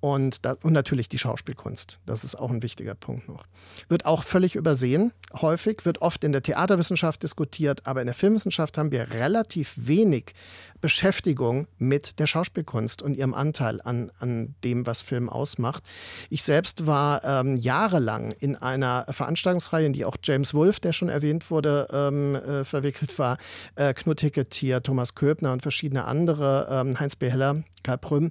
[SPEAKER 1] Und, da, und natürlich die Schauspielkunst. Das ist auch ein wichtiger Punkt noch. Wird auch völlig übersehen, häufig, wird oft in der Theaterwissenschaft diskutiert, aber in der Filmwissenschaft haben wir relativ wenig Beschäftigung mit der Schauspielkunst und ihrem Anteil an, an dem, was Film ausmacht. Ich selbst war ähm, jahrelang in einer Veranstaltungsreihe, in die auch James Wolfe, der schon erwähnt wurde, ähm, äh, verwickelt war, äh, Knut Hicketier, Thomas Köbner und verschiedene andere, ähm, Heinz B. Heller, Karl Prüm.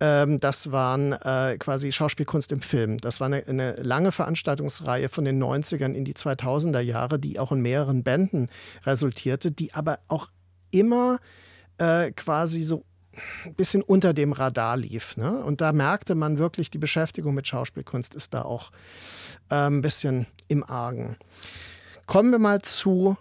[SPEAKER 1] Ähm, das waren äh, quasi Schauspielkunst im Film. Das war eine, eine lange Veranstaltungsreihe von den 90ern in die 2000er Jahre, die auch in mehreren Bänden resultierte, die aber auch immer äh, quasi so ein bisschen unter dem Radar lief. Ne? Und da merkte man wirklich, die Beschäftigung mit Schauspielkunst ist da auch äh, ein bisschen im Argen. Kommen wir mal zu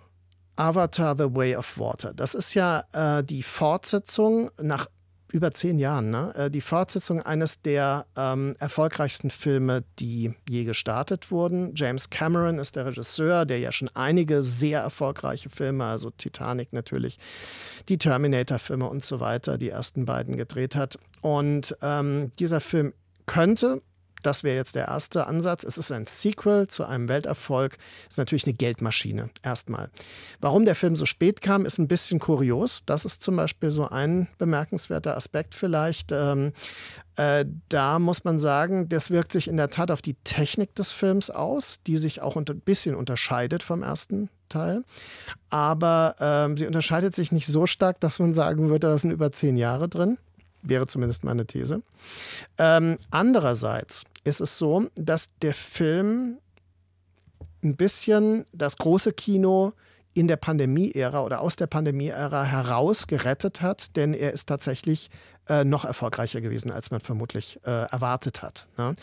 [SPEAKER 1] Avatar The Way of Water. Das ist ja äh, die Fortsetzung nach über zehn Jahren, ne? Äh, die Fortsetzung eines der ähm, erfolgreichsten Filme, die je gestartet wurden. James Cameron ist der Regisseur, der ja schon einige sehr erfolgreiche Filme, also Titanic natürlich, die Terminator-Filme und so weiter, die ersten beiden gedreht hat. Und ähm, dieser Film könnte das wäre jetzt der erste Ansatz. Es ist ein Sequel zu einem Welterfolg. Es ist natürlich eine Geldmaschine, erstmal. Warum der Film so spät kam, ist ein bisschen kurios. Das ist zum Beispiel so ein bemerkenswerter Aspekt vielleicht. Ähm, äh, da muss man sagen, das wirkt sich in der Tat auf die Technik des Films aus, die sich auch ein bisschen unterscheidet vom ersten Teil. Aber ähm, sie unterscheidet sich nicht so stark, dass man sagen würde, da sind über zehn Jahre drin wäre zumindest meine These. Ähm, andererseits ist es so, dass der Film ein bisschen das große Kino in der Pandemie-Ära oder aus der Pandemie-Ära heraus gerettet hat, denn er ist tatsächlich äh, noch erfolgreicher gewesen, als man vermutlich äh, erwartet hat. Ne?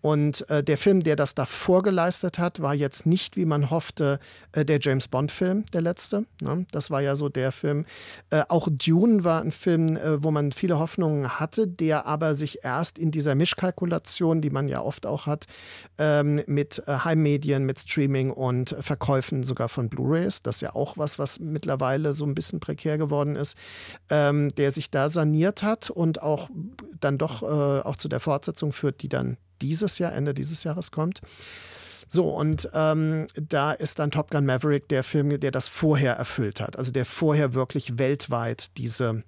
[SPEAKER 1] Und äh, der Film, der das davor geleistet hat, war jetzt nicht, wie man hoffte, äh, der James Bond-Film, der letzte. Ne? Das war ja so der Film. Äh, auch Dune war ein Film, wo man viele Hoffnungen hatte, der aber sich erst in dieser Mischkalkulation, die man ja oft auch hat, ähm, mit Heimmedien, mit Streaming und Verkäufen sogar von Blu-rays, das ist ja auch was, was mittlerweile so ein bisschen prekär geworden ist, ähm, der sich da saniert hat und auch dann doch äh, auch zu der Fortsetzung führt, die dann dieses Jahr, Ende dieses Jahres kommt. So, und ähm, da ist dann Top Gun Maverick der Film, der das vorher erfüllt hat. Also der vorher wirklich weltweit diese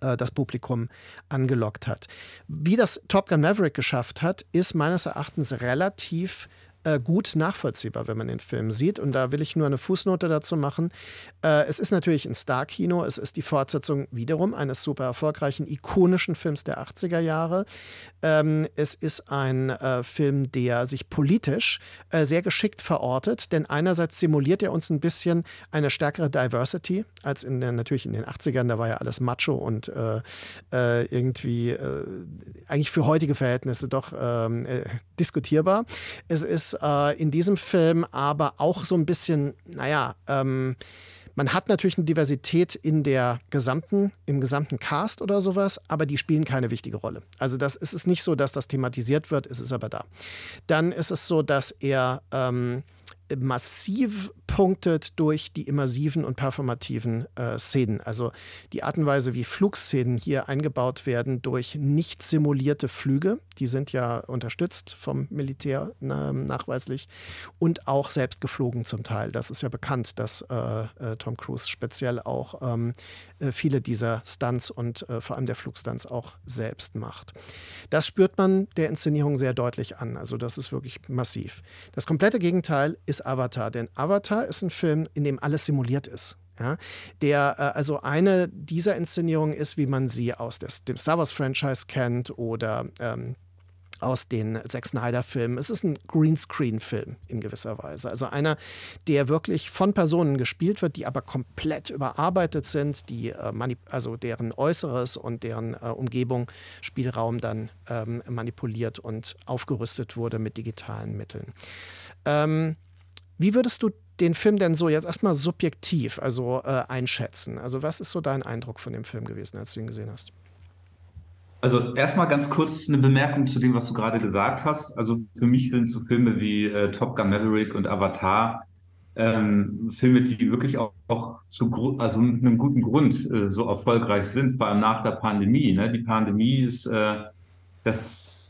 [SPEAKER 1] äh, das Publikum angelockt hat. Wie das Top Gun Maverick geschafft hat, ist meines Erachtens relativ äh, gut nachvollziehbar, wenn man den Film sieht. Und da will ich nur eine Fußnote dazu machen. Äh, es ist natürlich ein Star-Kino. Es ist die Fortsetzung wiederum eines super erfolgreichen, ikonischen Films der 80er Jahre. Ähm, es ist ein äh, Film, der sich politisch äh, sehr geschickt verortet, denn einerseits simuliert er uns ein bisschen eine stärkere Diversity als in den, natürlich in den 80ern. Da war ja alles macho und äh, irgendwie eigentlich für heutige Verhältnisse doch ähm, diskutierbar. Es ist äh, in diesem Film aber auch so ein bisschen, naja, ähm, man hat natürlich eine Diversität in der gesamten, im gesamten Cast oder sowas, aber die spielen keine wichtige Rolle. Also das ist es nicht so, dass das thematisiert wird, es ist aber da. Dann ist es so, dass er ähm, massiv punktet durch die immersiven und performativen äh, Szenen. Also die Art und Weise, wie Flugszenen hier eingebaut werden durch nicht simulierte Flüge, die sind ja unterstützt vom Militär äh, nachweislich und auch selbst geflogen zum Teil. Das ist ja bekannt, dass äh, äh Tom Cruise speziell auch ähm, äh, viele dieser Stunts und äh, vor allem der Flugstunts auch selbst macht. Das spürt man der Inszenierung sehr deutlich an. Also das ist wirklich massiv. Das komplette Gegenteil ist Avatar, denn Avatar ist ein Film, in dem alles simuliert ist. Ja, der, äh, also eine dieser Inszenierungen ist, wie man sie aus des, dem Star Wars Franchise kennt oder ähm, aus den Zack Snyder-Filmen. Es ist ein Greenscreen-Film in gewisser Weise. Also einer, der wirklich von Personen gespielt wird, die aber komplett überarbeitet sind, die äh, also deren Äußeres und deren äh, Umgebung, Spielraum dann ähm, manipuliert und aufgerüstet wurde mit digitalen Mitteln. Ähm, wie würdest du den Film denn so jetzt erstmal subjektiv also äh, einschätzen? Also was ist so dein Eindruck von dem Film gewesen, als du ihn gesehen hast?
[SPEAKER 2] Also erstmal ganz kurz eine Bemerkung zu dem, was du gerade gesagt hast. Also für mich sind so Filme wie äh, Top Gun Maverick und Avatar ähm, Filme, die wirklich auch, auch zu also mit einem guten Grund äh, so erfolgreich sind, vor allem nach der Pandemie. Ne? Die Pandemie ist äh, das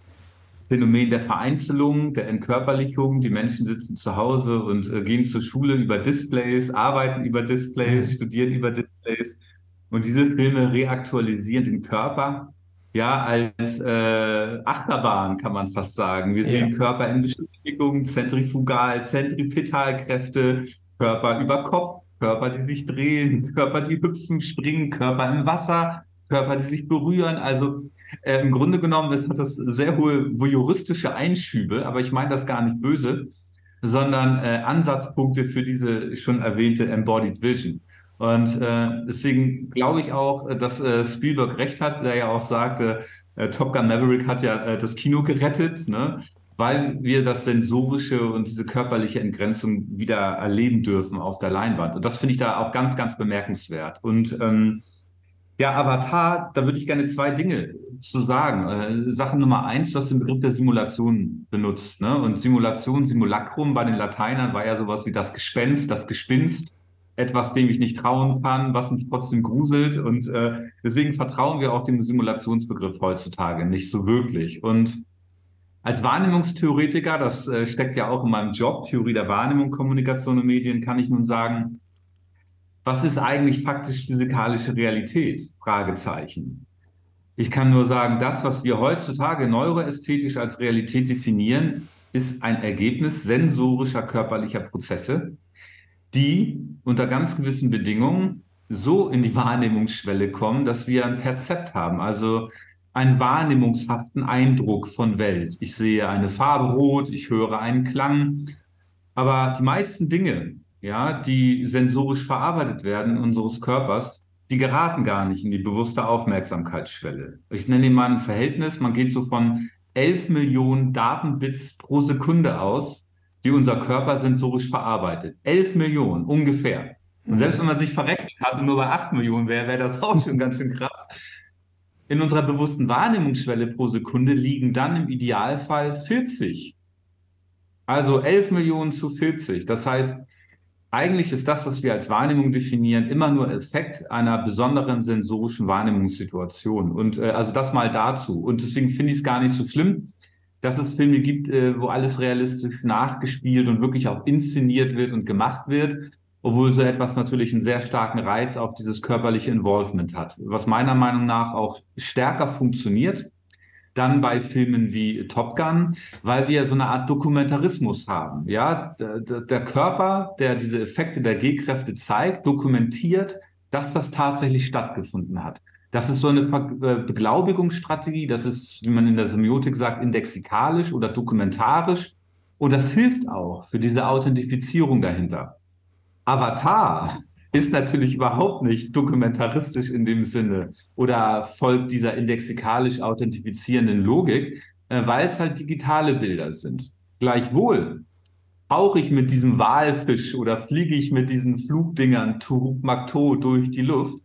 [SPEAKER 2] Phänomen der Vereinzelung, der Entkörperlichung. Die Menschen sitzen zu Hause und äh, gehen zur Schule über Displays, arbeiten über Displays, mhm. studieren über Displays. Und diese Filme reaktualisieren den Körper ja, als äh, Achterbahn kann man fast sagen. Wir sehen ja. Körper in Beschleunigung, Zentrifugal, Zentripetalkräfte, Körper über Kopf, Körper, die sich drehen, Körper, die hüpfen, springen, Körper im Wasser, Körper, die sich berühren. Also äh, im Grunde genommen es hat das sehr hohe voyeuristische Einschübe, aber ich meine das gar nicht böse, sondern äh, Ansatzpunkte für diese schon erwähnte Embodied Vision. Und äh, deswegen glaube ich auch, dass äh, Spielberg recht hat, der ja auch sagte, äh, Top Gun Maverick hat ja äh, das Kino gerettet, ne? weil wir das sensorische und diese körperliche Entgrenzung wieder erleben dürfen auf der Leinwand. Und das finde ich da auch ganz, ganz bemerkenswert. Und ähm, ja, Avatar, da würde ich gerne zwei Dinge zu sagen. Äh, Sache Nummer eins, du hast den Begriff der Simulation benutzt. Ne? Und Simulation, Simulacrum bei den Lateinern war ja sowas wie das Gespenst, das Gespinst etwas, dem ich nicht trauen kann, was mich trotzdem gruselt. Und äh, deswegen vertrauen wir auch dem Simulationsbegriff heutzutage nicht so wirklich. Und als Wahrnehmungstheoretiker, das äh, steckt ja auch in meinem Job, Theorie der Wahrnehmung, Kommunikation und Medien, kann ich nun sagen, was ist eigentlich faktisch physikalische Realität? Fragezeichen. Ich kann nur sagen, das, was wir heutzutage neuroästhetisch als Realität definieren, ist ein Ergebnis sensorischer körperlicher Prozesse, die unter ganz gewissen Bedingungen so in die Wahrnehmungsschwelle kommen, dass wir ein Perzept haben, also einen wahrnehmungshaften Eindruck von Welt. Ich sehe eine Farbe rot, ich höre einen Klang, aber die meisten Dinge, ja, die sensorisch verarbeitet werden unseres Körpers, die geraten gar nicht in die bewusste Aufmerksamkeitsschwelle. Ich nenne Ihnen mal ein Verhältnis, man geht so von 11 Millionen Datenbits pro Sekunde aus, die unser Körper sensorisch verarbeitet. 11 Millionen ungefähr. Und selbst wenn man sich verrechnet hat und nur bei 8 Millionen wäre, wäre das auch schon ganz schön krass. In unserer bewussten Wahrnehmungsschwelle pro Sekunde liegen dann im Idealfall 40. Also 11 Millionen zu 40. Das heißt, eigentlich ist das, was wir als Wahrnehmung definieren, immer nur Effekt einer besonderen sensorischen Wahrnehmungssituation. Und äh, also das mal dazu. Und deswegen finde ich es gar nicht so schlimm, dass es Filme gibt, äh, wo alles realistisch nachgespielt und wirklich auch inszeniert wird und gemacht wird, obwohl so etwas natürlich einen sehr starken Reiz auf dieses körperliche Involvement hat, was meiner Meinung nach auch stärker funktioniert dann bei Filmen wie Top Gun, weil wir so eine Art Dokumentarismus haben. Ja, der, Körper, der diese Effekte der G-Kräfte zeigt, dokumentiert, dass das tatsächlich stattgefunden hat. Das ist so eine äh, Beglaubigungsstrategie, das ist, wie man in der Semiotik sagt, indexikalisch oder dokumentarisch. Und das hilft auch für diese Authentifizierung dahinter. Avatar ist natürlich überhaupt nicht dokumentaristisch in dem Sinne oder folgt dieser indexikalisch authentifizierenden Logik, äh, weil es halt digitale Bilder sind. Gleichwohl tauche ich mit diesem Walfisch oder fliege ich mit diesen Flugdingern Makto durch die Luft,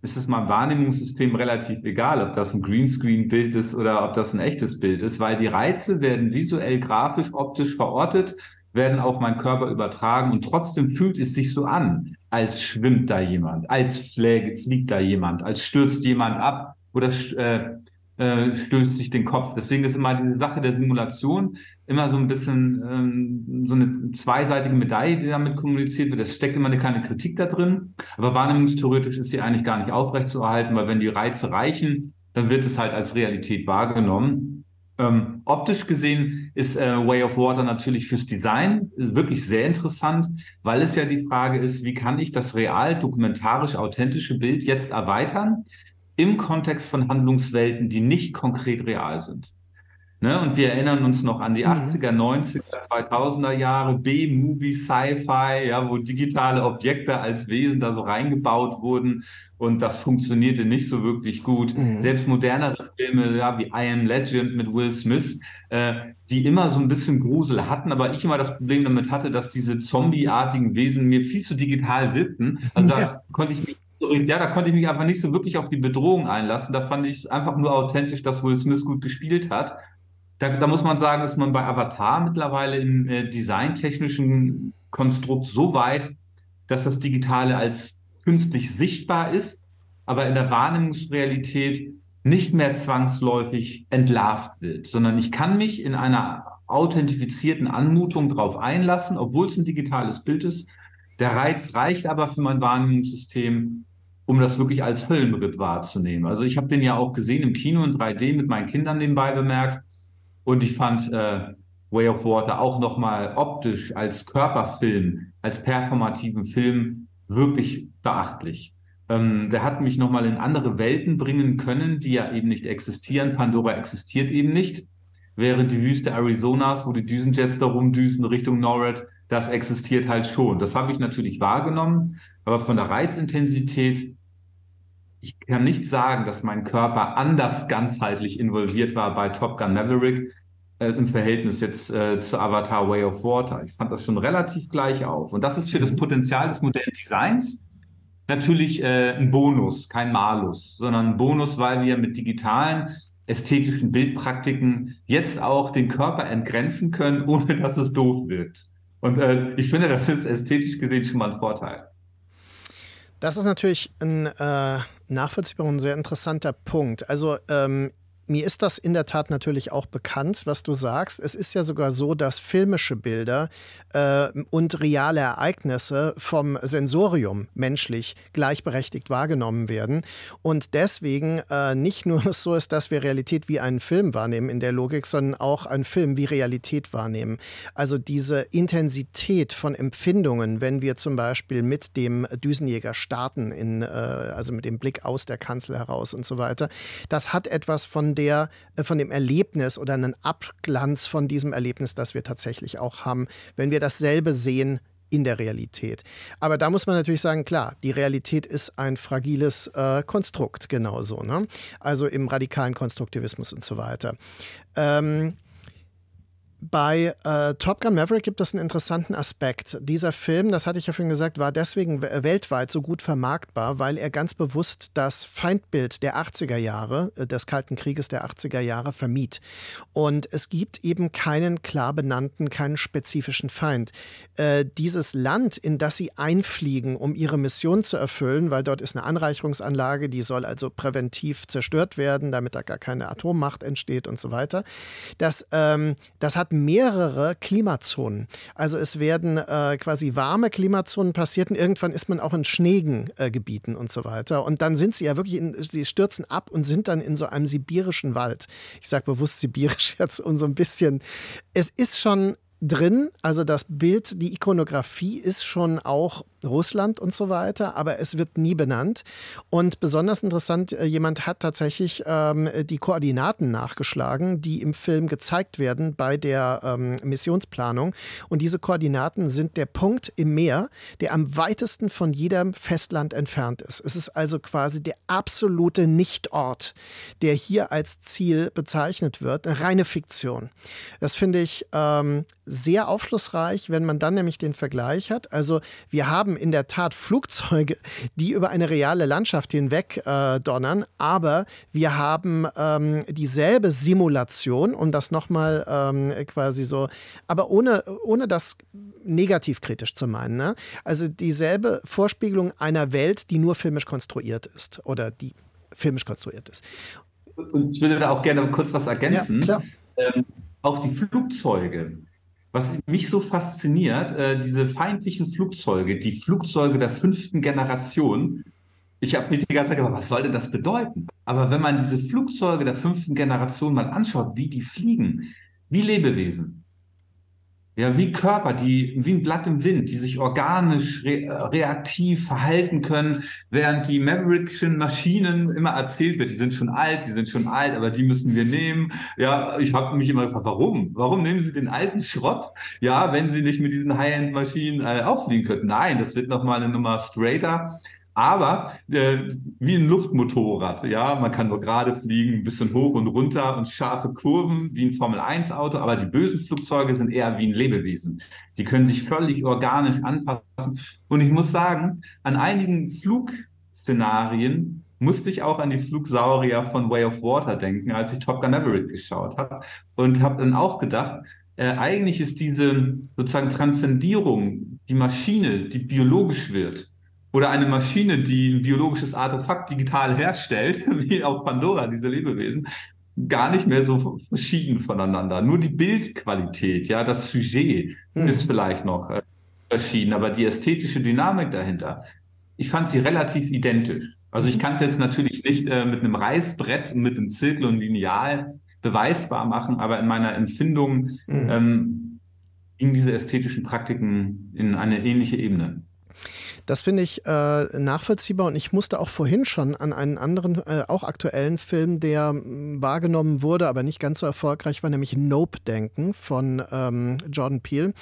[SPEAKER 2] ist es meinem Wahrnehmungssystem relativ egal, ob das ein Greenscreen-Bild ist oder ob das ein echtes Bild ist, weil die Reize werden visuell, grafisch, optisch verortet, werden auf meinen Körper übertragen und trotzdem fühlt es sich so an, als schwimmt da jemand, als fliegt da jemand, als stürzt jemand ab oder äh, äh, stößt sich den Kopf. Deswegen ist immer diese Sache der Simulation immer so ein bisschen ähm, so eine zweiseitige Medaille, die damit kommuniziert wird. Es steckt immer eine kleine Kritik da drin, aber wahrnehmungstheoretisch ist sie eigentlich gar nicht aufrechtzuerhalten, weil wenn die Reize reichen, dann wird es halt als Realität wahrgenommen. Ähm, optisch gesehen ist äh, Way of Water natürlich fürs Design wirklich sehr interessant, weil es ja die Frage ist, wie kann ich das real dokumentarisch authentische Bild jetzt erweitern? im Kontext von Handlungswelten, die nicht konkret real sind. Ne? Und wir erinnern uns noch an die 80er, mhm. 90er, 2000er Jahre, B-Movie, Sci-Fi, ja, wo digitale Objekte als Wesen da so reingebaut wurden und das funktionierte nicht so wirklich gut. Mhm. Selbst modernere Filme, ja, wie I Am Legend mit Will Smith, äh, die immer so ein bisschen Grusel hatten, aber ich immer das Problem damit hatte, dass diese zombieartigen Wesen mir viel zu digital wirkten. Also ja. da konnte ich mich ja, da konnte ich mich einfach nicht so wirklich auf die Bedrohung einlassen. Da fand ich es einfach nur authentisch, dass Will Smith gut gespielt hat. Da, da muss man sagen, ist man bei Avatar mittlerweile im äh, designtechnischen Konstrukt so weit, dass das Digitale als künstlich sichtbar ist, aber in der Wahrnehmungsrealität nicht mehr zwangsläufig entlarvt wird, sondern ich kann mich in einer authentifizierten Anmutung darauf einlassen, obwohl es ein digitales Bild ist. Der Reiz reicht aber für mein Wahrnehmungssystem, um das wirklich als Höllenritt wahrzunehmen. Also ich habe den ja auch gesehen im Kino in 3D mit meinen Kindern nebenbei bemerkt und ich fand äh, Way of Water auch nochmal optisch als Körperfilm, als performativen Film wirklich beachtlich. Ähm, der hat mich nochmal in andere Welten bringen können, die ja eben nicht existieren. Pandora existiert eben nicht. Während die Wüste Arizonas, wo die Düsenjets da rumdüsen Richtung NORAD, das existiert halt schon. Das habe ich natürlich wahrgenommen, aber von der Reizintensität, ich kann nicht sagen, dass mein Körper anders ganzheitlich involviert war bei Top Gun Maverick äh, im Verhältnis jetzt äh, zu Avatar Way of Water. Ich fand das schon relativ gleich auf. Und das ist für das Potenzial des modernen Designs natürlich äh, ein Bonus, kein Malus, sondern ein Bonus, weil wir mit digitalen ästhetischen Bildpraktiken jetzt auch den Körper entgrenzen können, ohne dass es doof wird. Und äh, ich finde, das ist ästhetisch gesehen schon mal ein Vorteil.
[SPEAKER 1] Das ist natürlich ein äh, nachvollziehbarer und sehr interessanter Punkt. Also ähm, mir ist das in der Tat natürlich auch bekannt, was du sagst. Es ist ja sogar so, dass filmische Bilder äh, und reale Ereignisse vom Sensorium menschlich gleichberechtigt wahrgenommen werden. Und deswegen äh, nicht nur so ist, dass wir Realität wie einen Film wahrnehmen in der Logik, sondern auch einen Film wie Realität wahrnehmen. Also diese Intensität von Empfindungen, wenn wir zum Beispiel mit dem Düsenjäger starten, in, äh, also mit dem Blick aus der Kanzel heraus und so weiter, das hat etwas von der, äh, von dem Erlebnis oder einen Abglanz von diesem Erlebnis, das wir tatsächlich auch haben, wenn wir dasselbe sehen in der Realität. Aber da muss man natürlich sagen, klar, die Realität ist ein fragiles äh, Konstrukt, genauso. Ne? Also im radikalen Konstruktivismus und so weiter. Ähm, bei äh, Top Gun Maverick gibt es einen interessanten Aspekt. Dieser Film, das hatte ich ja vorhin gesagt, war deswegen weltweit so gut vermarktbar, weil er ganz bewusst das Feindbild der 80er Jahre, äh, des Kalten Krieges der 80er Jahre vermied. Und es gibt eben keinen klar benannten, keinen spezifischen Feind. Äh, dieses Land, in das sie einfliegen, um ihre Mission zu erfüllen, weil dort ist eine Anreicherungsanlage, die soll also präventiv zerstört werden, damit da gar keine Atommacht entsteht und so weiter. Das, ähm, das hat hat mehrere Klimazonen. Also es werden äh, quasi warme Klimazonen passiert und irgendwann ist man auch in schneegen äh, und so weiter. Und dann sind sie ja wirklich, in, sie stürzen ab und sind dann in so einem sibirischen Wald. Ich sage bewusst sibirisch jetzt und so ein bisschen. Es ist schon drin. Also das Bild, die Ikonografie ist schon auch Russland und so weiter, aber es wird nie benannt. Und besonders interessant, äh, jemand hat tatsächlich ähm, die Koordinaten nachgeschlagen, die im Film gezeigt werden bei der ähm, Missionsplanung. Und diese Koordinaten sind der Punkt im Meer, der am weitesten von jedem Festland entfernt ist. Es ist also quasi der absolute Nichtort, der hier als Ziel bezeichnet wird. Eine reine Fiktion. Das finde ich ähm, sehr aufschlussreich, wenn man dann nämlich den Vergleich hat. Also wir haben in der Tat Flugzeuge, die über eine reale Landschaft hinweg äh, donnern, aber wir haben ähm, dieselbe Simulation, um das nochmal ähm, quasi so, aber ohne, ohne das negativ kritisch zu meinen. Ne? Also dieselbe Vorspiegelung einer Welt, die nur filmisch konstruiert ist oder die filmisch konstruiert ist.
[SPEAKER 2] Und ich würde da auch gerne kurz was ergänzen. Ja, ähm, auch die Flugzeuge was mich so fasziniert, äh, diese feindlichen Flugzeuge, die Flugzeuge der fünften Generation. Ich habe mich die ganze Zeit gedacht, was soll denn das bedeuten? Aber wenn man diese Flugzeuge der fünften Generation mal anschaut, wie die fliegen, wie Lebewesen, ja, wie Körper, die wie ein Blatt im Wind, die sich organisch re reaktiv verhalten können, während die Maverickschen Maschinen immer erzählt wird, die sind schon alt, die sind schon alt, aber die müssen wir nehmen. Ja, ich habe mich immer gefragt, warum? Warum nehmen Sie den alten Schrott? Ja, wenn Sie nicht mit diesen High-End-Maschinen äh, auffliegen könnten. Nein, das wird nochmal eine Nummer straighter aber äh, wie ein Luftmotorrad. Ja, man kann nur gerade fliegen, ein bisschen hoch und runter und scharfe Kurven wie ein Formel-1-Auto, aber die bösen Flugzeuge sind eher wie ein Lebewesen. Die können sich völlig organisch anpassen. Und ich muss sagen, an einigen Flug Szenarien musste ich auch an die Flugsaurier von Way of Water denken, als ich Top Gun Maverick geschaut habe. Und habe dann auch gedacht, äh, eigentlich ist diese sozusagen Transzendierung, die Maschine, die biologisch wird, oder eine Maschine, die ein biologisches Artefakt digital herstellt, wie auf Pandora, diese Lebewesen, gar nicht mehr so verschieden voneinander. Nur die Bildqualität, ja, das Sujet hm. ist vielleicht noch äh, verschieden, aber die ästhetische Dynamik dahinter, ich fand sie relativ identisch. Also ich mhm. kann es jetzt natürlich nicht äh, mit einem Reißbrett, mit einem Zirkel und Lineal beweisbar machen, aber in meiner Empfindung mhm. ähm, gingen diese ästhetischen Praktiken in eine ähnliche Ebene.
[SPEAKER 1] Das finde ich äh, nachvollziehbar und ich musste auch vorhin schon an einen anderen, äh, auch aktuellen Film, der wahrgenommen wurde, aber nicht ganz so erfolgreich war, nämlich Nope denken von ähm, Jordan Peele,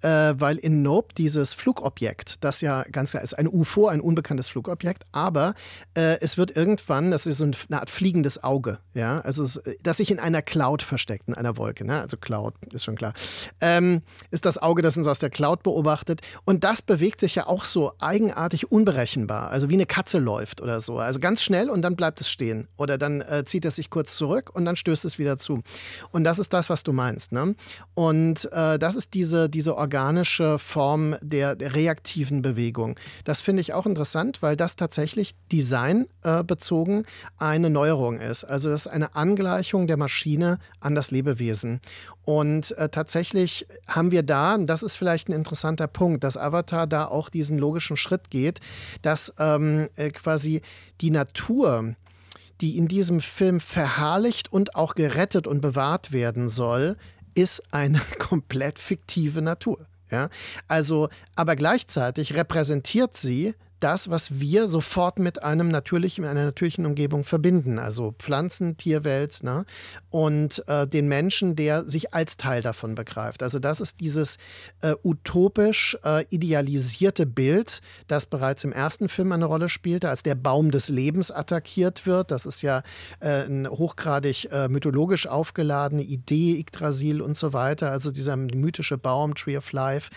[SPEAKER 1] äh, weil in Nope dieses Flugobjekt, das ja ganz klar ist, ein UFO, ein unbekanntes Flugobjekt, aber äh, es wird irgendwann, das ist so eine Art fliegendes Auge, ja, also es, das sich in einer Cloud versteckt, in einer Wolke, ne? also Cloud ist schon klar, ähm, ist das Auge, das uns aus der Cloud beobachtet. Und das bewegt sich ja auch so eigenartig unberechenbar, also wie eine Katze läuft oder so. Also ganz schnell und dann bleibt es stehen. Oder dann äh, zieht es sich kurz zurück und dann stößt es wieder zu. Und das ist das, was du meinst. Ne? Und äh, das ist diese, diese organische Form der, der reaktiven Bewegung. Das finde ich auch interessant, weil das tatsächlich designbezogen äh, eine Neuerung ist. Also das ist eine Angleichung der Maschine an das Lebewesen. Und äh, tatsächlich haben wir da, das ist vielleicht ein interessanter Punkt, dass Avatar da auch diesen logischen Schritt geht, dass ähm, äh, quasi die Natur, die in diesem Film verherrlicht und auch gerettet und bewahrt werden soll, ist eine komplett fiktive Natur. Ja? Also, aber gleichzeitig repräsentiert sie das, was wir sofort mit einem natürlichen, einer natürlichen Umgebung verbinden. Also Pflanzen, Tierwelt ne? und äh, den Menschen, der sich als Teil davon begreift. Also das ist dieses äh, utopisch äh, idealisierte Bild, das bereits im ersten Film eine Rolle spielte, als der Baum des Lebens attackiert wird. Das ist ja äh, eine hochgradig äh, mythologisch aufgeladene Idee, Yggdrasil und so weiter. Also dieser mythische Baum, Tree of Life.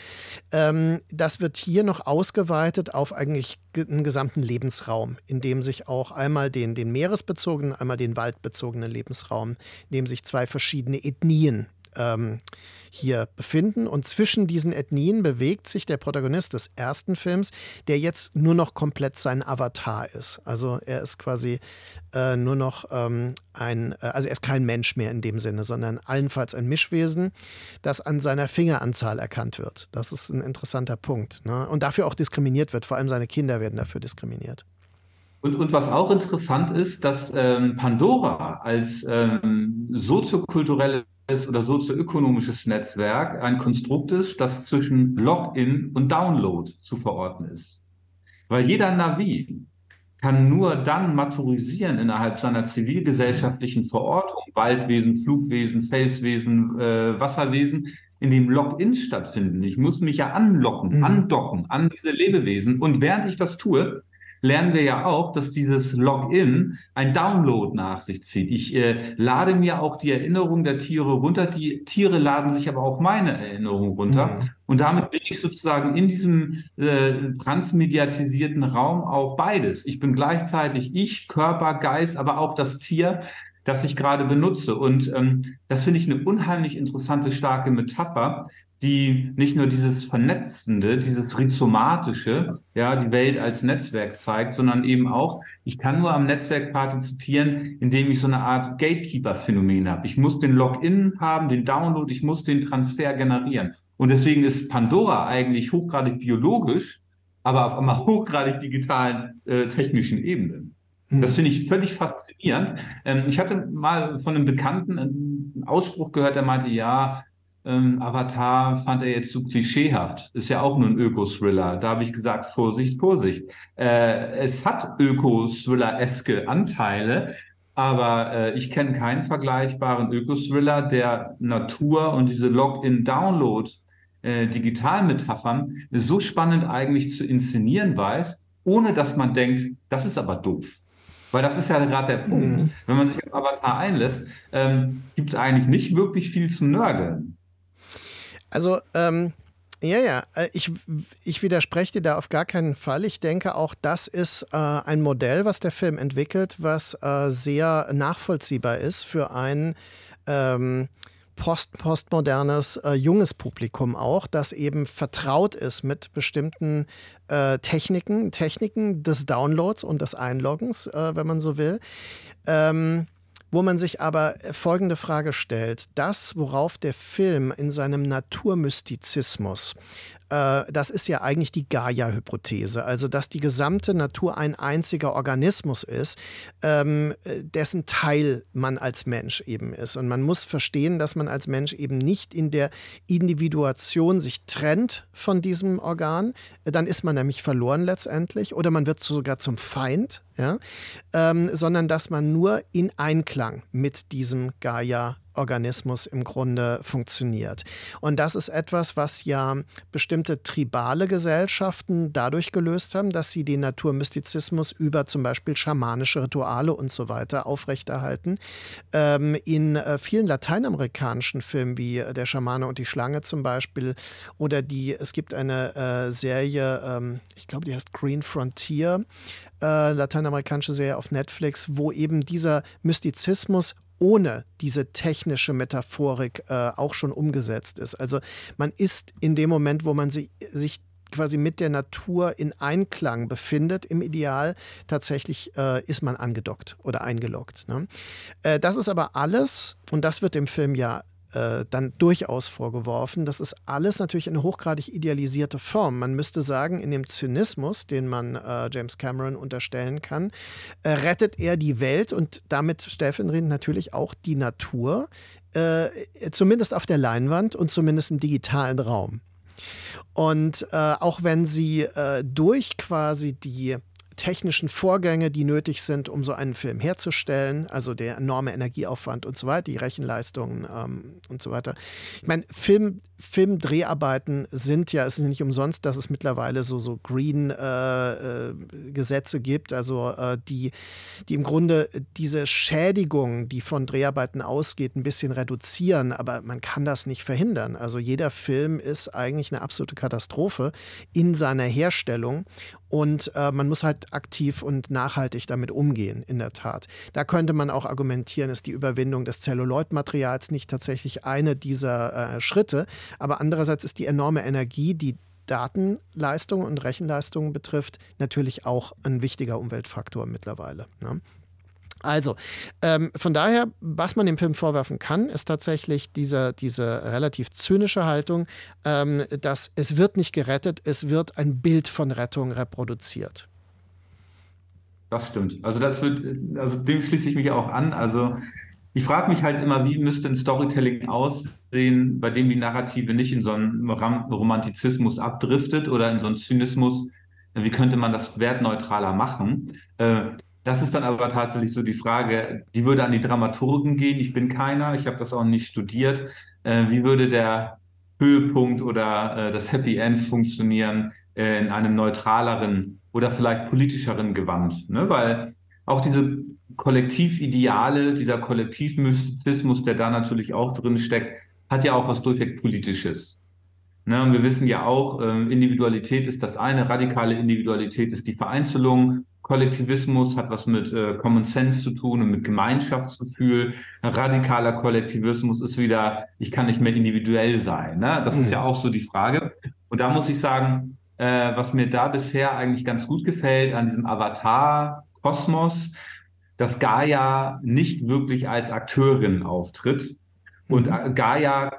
[SPEAKER 1] Ähm, das wird hier noch ausgeweitet auf eigentlich wirklich einen gesamten Lebensraum, in dem sich auch einmal den, den meeresbezogenen, einmal den waldbezogenen Lebensraum, in dem sich zwei verschiedene Ethnien ähm, hier befinden. Und zwischen diesen Ethnien bewegt sich der Protagonist des ersten Films, der jetzt nur noch komplett sein Avatar ist. Also er ist quasi äh, nur noch ähm, ein, äh, also er ist kein Mensch mehr in dem Sinne, sondern allenfalls ein Mischwesen, das an seiner Fingeranzahl erkannt wird. Das ist ein interessanter Punkt. Ne? Und dafür auch diskriminiert wird. Vor allem seine Kinder werden dafür diskriminiert.
[SPEAKER 2] Und, und was auch interessant ist, dass ähm, Pandora als ähm, soziokulturelle oder sozioökonomisches Netzwerk ein Konstrukt ist, das zwischen Login und Download zu verorten ist. Weil jeder Navi kann nur dann maturisieren innerhalb seiner zivilgesellschaftlichen Verortung, Waldwesen, Flugwesen, Felswesen, äh, Wasserwesen, in dem Logins stattfinden. Ich muss mich ja anlocken, mhm. andocken an diese Lebewesen. Und während ich das tue, lernen wir ja auch, dass dieses Login ein Download nach sich zieht. Ich äh, lade mir auch die Erinnerung der Tiere runter. Die Tiere laden sich aber auch meine Erinnerung runter. Mhm. Und damit bin ich sozusagen in diesem äh, transmediatisierten Raum auch beides. Ich bin gleichzeitig ich, Körper, Geist, aber auch das Tier, das ich gerade benutze. Und ähm, das finde ich eine unheimlich interessante, starke Metapher, die nicht nur dieses Vernetzende, dieses Rhizomatische, ja, die Welt als Netzwerk zeigt, sondern eben auch, ich kann nur am Netzwerk partizipieren, indem ich so eine Art Gatekeeper-Phänomen habe. Ich muss den Login haben, den Download, ich muss den Transfer generieren. Und deswegen ist Pandora eigentlich hochgradig biologisch, aber auf einmal hochgradig digitalen äh, technischen Ebenen. Hm. Das finde ich völlig faszinierend. Ähm, ich hatte mal von einem Bekannten einen Ausspruch gehört, der meinte, ja, ähm, Avatar fand er jetzt zu klischeehaft. Ist ja auch nur ein Öko-Thriller. Da habe ich gesagt, Vorsicht, Vorsicht. Äh, es hat Öko-Thriller-eske Anteile, aber äh, ich kenne keinen vergleichbaren Öko-Thriller, der Natur und diese Login-Download äh, Digitalmetaphern so spannend eigentlich zu inszenieren weiß, ohne dass man denkt, das ist aber doof. Weil das ist ja gerade der Punkt. Mhm. Wenn man sich auf Avatar einlässt, ähm, gibt es eigentlich nicht wirklich viel zu nörgeln.
[SPEAKER 1] Also, ähm, Ja, ja, äh, ich, ich widerspreche dir da auf gar keinen Fall. Ich denke auch, das ist äh, ein Modell, was der Film entwickelt, was äh, sehr nachvollziehbar ist für ein ähm, post postmodernes äh, junges Publikum auch, das eben vertraut ist mit bestimmten äh, Techniken, Techniken des Downloads und des Einloggens, äh, wenn man so will. Ähm, wo man sich aber folgende Frage stellt. Das, worauf der Film in seinem Naturmystizismus äh, das ist ja eigentlich die Gaia-Hypothese, also dass die gesamte Natur ein einziger Organismus ist, ähm, dessen Teil man als Mensch eben ist. Und man muss verstehen, dass man als Mensch eben nicht in der Individuation sich trennt von diesem Organ, dann ist man nämlich verloren letztendlich oder man wird sogar zum Feind, ja? Ähm, sondern dass man nur in Einklang mit diesem Gaia Organismus im Grunde funktioniert. Und das ist etwas, was ja bestimmte tribale Gesellschaften dadurch gelöst haben, dass sie den Naturmystizismus über zum Beispiel schamanische Rituale und so weiter aufrechterhalten. Ähm, in äh, vielen lateinamerikanischen Filmen wie Der Schamane und die Schlange zum Beispiel oder die, es gibt eine äh, Serie, ähm, ich glaube, die heißt Green Frontier, äh, lateinamerikanische Serie auf Netflix, wo eben dieser Mystizismus ohne diese technische Metaphorik äh, auch schon umgesetzt ist. Also man ist in dem Moment, wo man sie, sich quasi mit der Natur in Einklang befindet, im Ideal tatsächlich äh, ist man angedockt oder eingeloggt. Ne? Äh, das ist aber alles, und das wird dem Film ja äh, dann durchaus vorgeworfen. Das ist alles natürlich eine hochgradig idealisierte Form. Man müsste sagen, in dem Zynismus, den man äh, James Cameron unterstellen kann, äh, rettet er die Welt und damit stellvertretend natürlich auch die Natur, äh, zumindest auf der Leinwand und zumindest im digitalen Raum. Und äh, auch wenn sie durch quasi die technischen Vorgänge, die nötig sind, um so einen Film herzustellen, also der enorme Energieaufwand und so weiter, die Rechenleistungen ähm, und so weiter. Ich meine, Film, Filmdreharbeiten sind ja, es ist nicht umsonst, dass es mittlerweile so, so Green-Gesetze äh, äh, gibt, also äh, die, die im Grunde diese Schädigung, die von Dreharbeiten ausgeht, ein bisschen reduzieren, aber man kann das nicht verhindern. Also jeder Film ist eigentlich eine absolute Katastrophe in seiner Herstellung und äh, man muss halt aktiv und nachhaltig damit umgehen, in der Tat. Da könnte man auch argumentieren, ist die Überwindung des Zelluloidmaterials nicht tatsächlich eine dieser äh, Schritte. Aber andererseits ist die enorme Energie, die Datenleistung und Rechenleistung betrifft, natürlich auch ein wichtiger Umweltfaktor mittlerweile. Ne? Also, ähm, von daher, was man dem Film vorwerfen kann, ist tatsächlich diese, diese relativ zynische Haltung, ähm, dass es wird nicht gerettet, es wird ein Bild von Rettung reproduziert.
[SPEAKER 2] Das stimmt. Also das wird, also dem schließe ich mich auch an. Also ich frage mich halt immer, wie müsste ein Storytelling aussehen, bei dem die Narrative nicht in so einen Romantizismus abdriftet oder in so einen Zynismus. Wie könnte man das wertneutraler machen? Äh, das ist dann aber tatsächlich so die Frage, die würde an die Dramaturgen gehen. Ich bin keiner, ich habe das auch nicht studiert. Äh, wie würde der Höhepunkt oder äh, das Happy End funktionieren äh, in einem neutraleren oder vielleicht politischeren Gewand? Ne? Weil auch diese Kollektivideale, dieser Kollektivmystizismus, der da natürlich auch drin steckt, hat ja auch was durchweg Politisches. Ne, und wir wissen ja auch, äh, Individualität ist das eine, radikale Individualität ist die Vereinzelung Kollektivismus hat was mit äh, Common Sense zu tun und mit Gemeinschaftsgefühl. Ein radikaler Kollektivismus ist wieder, ich kann nicht mehr individuell sein. Ne? Das mhm. ist ja auch so die Frage. Und da muss ich sagen, äh, was mir da bisher eigentlich ganz gut gefällt an diesem Avatar-Kosmos, dass Gaia nicht wirklich als Akteurin auftritt und mhm. Gaia,